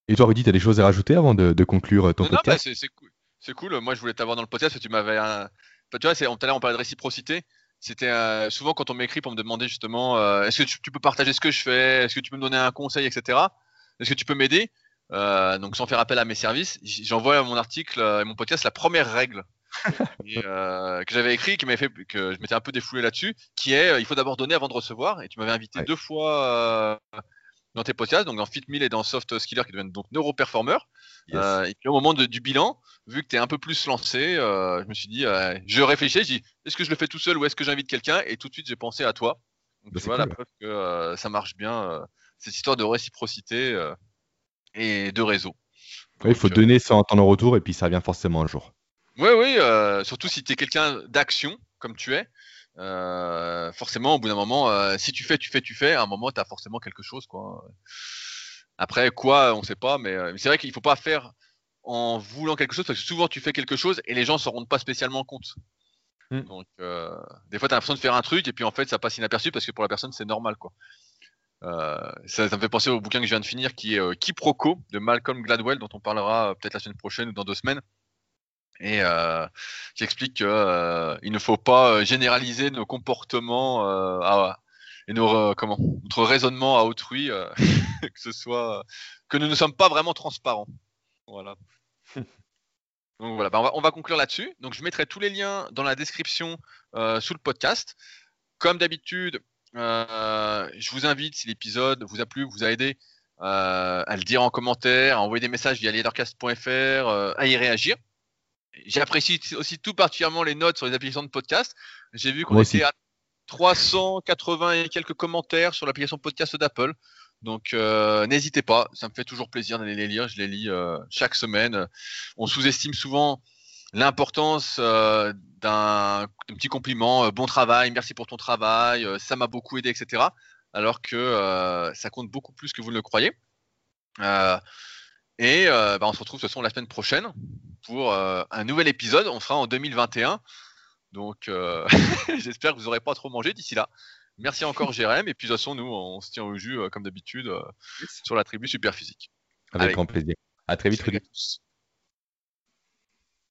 Et toi, Rudy, tu as des choses à rajouter avant de, de conclure ton non, podcast non, bah, c'est cool. C'est cool. Moi, je voulais t'avoir dans le podcast. Tu m'avais. Un... Bah, tu vois, tout à l'heure, on parlait de réciprocité. C'était euh, souvent quand on m'écrit pour me demander justement euh, est-ce que tu, tu, peux partager ce que je fais? Est-ce que tu peux me donner un conseil, etc. Est-ce que tu peux m'aider? Euh, donc sans faire appel à mes services, j'envoie mon article et mon podcast la première règle (laughs) que j'avais écrit, qui m'avait fait que je m'étais un peu défoulé là-dessus, qui est il faut d'abord donner avant de recevoir. Et tu m'avais invité deux fois dans tes podcasts, donc dans FitMill et dans Soft Skiller, qui deviennent donc neuroperformer. et puis au moment du bilan, vu que tu es un peu plus lancé, je me suis dit, je réfléchis, je dis, est-ce que je le fais tout seul ou est-ce que j'invite quelqu'un? Et tout de suite, j'ai pensé à toi. Donc bah, tu vois la preuve que ça marche bien, cette histoire de réciprocité et de réseau. il faut donner sans attendre retour et puis ça vient forcément un jour. Oui, oui, euh, surtout si tu es quelqu'un d'action comme tu es. Euh, forcément, au bout d'un moment, euh, si tu fais, tu fais, tu fais, à un moment, tu as forcément quelque chose. Quoi. Après, quoi, on ne sait pas, mais, c'est vrai qu'il ne faut pas faire en voulant quelque chose, parce que souvent tu fais quelque chose et les gens ne s'en rendent pas spécialement compte. Hmm. Donc, des fois, tu as l'impression de faire un truc et puis en fait, ça passe inaperçu parce que pour la personne, c'est normal. quoi. Euh, ça, me fait penser au bouquin que je viens de finir qui est euh, Quiproquo de Malcolm Gladwell dont on parlera euh, peut-être la semaine prochaine ou dans deux semaines et euh, j'explique qu'il ne faut pas généraliser nos comportements et nos comment notre raisonnement à autrui, (laughs) que ce soit que nous ne sommes pas vraiment transparents. Voilà. (laughs) Donc voilà, bah, on, va, on, va, conclure là-dessus. Donc je mettrai tous les liens dans la description sous le podcast. Comme d'habitude, euh, je vous invite, si l'épisode vous a plu, vous a aidé, euh, à le dire en commentaire, à envoyer des messages via leadercast.fr, euh, à y réagir. J'apprécie aussi tout particulièrement les notes sur les applications de podcast. J'ai vu qu'on était à 380 et quelques commentaires sur l'application podcast d'Apple. Donc n'hésitez pas, ça me fait toujours plaisir d'aller les lire. Je les lis chaque semaine. On sous-estime souvent l'importance euh, d'un petit compliment, euh, bon travail, merci pour ton travail, euh, ça m'a beaucoup aidé, etc. Alors que ça compte beaucoup plus que vous ne le croyez. et bah, on se retrouve de toute façon la semaine prochaine pour un nouvel épisode. On sera en 2021. Donc (laughs) j'espère que vous n'aurez pas trop mangé d'ici là. Merci encore Jérém. Et puis de toute façon, nous, on se tient au jus comme d'habitude sur la tribu super physique. Avec grand plaisir. À très vite.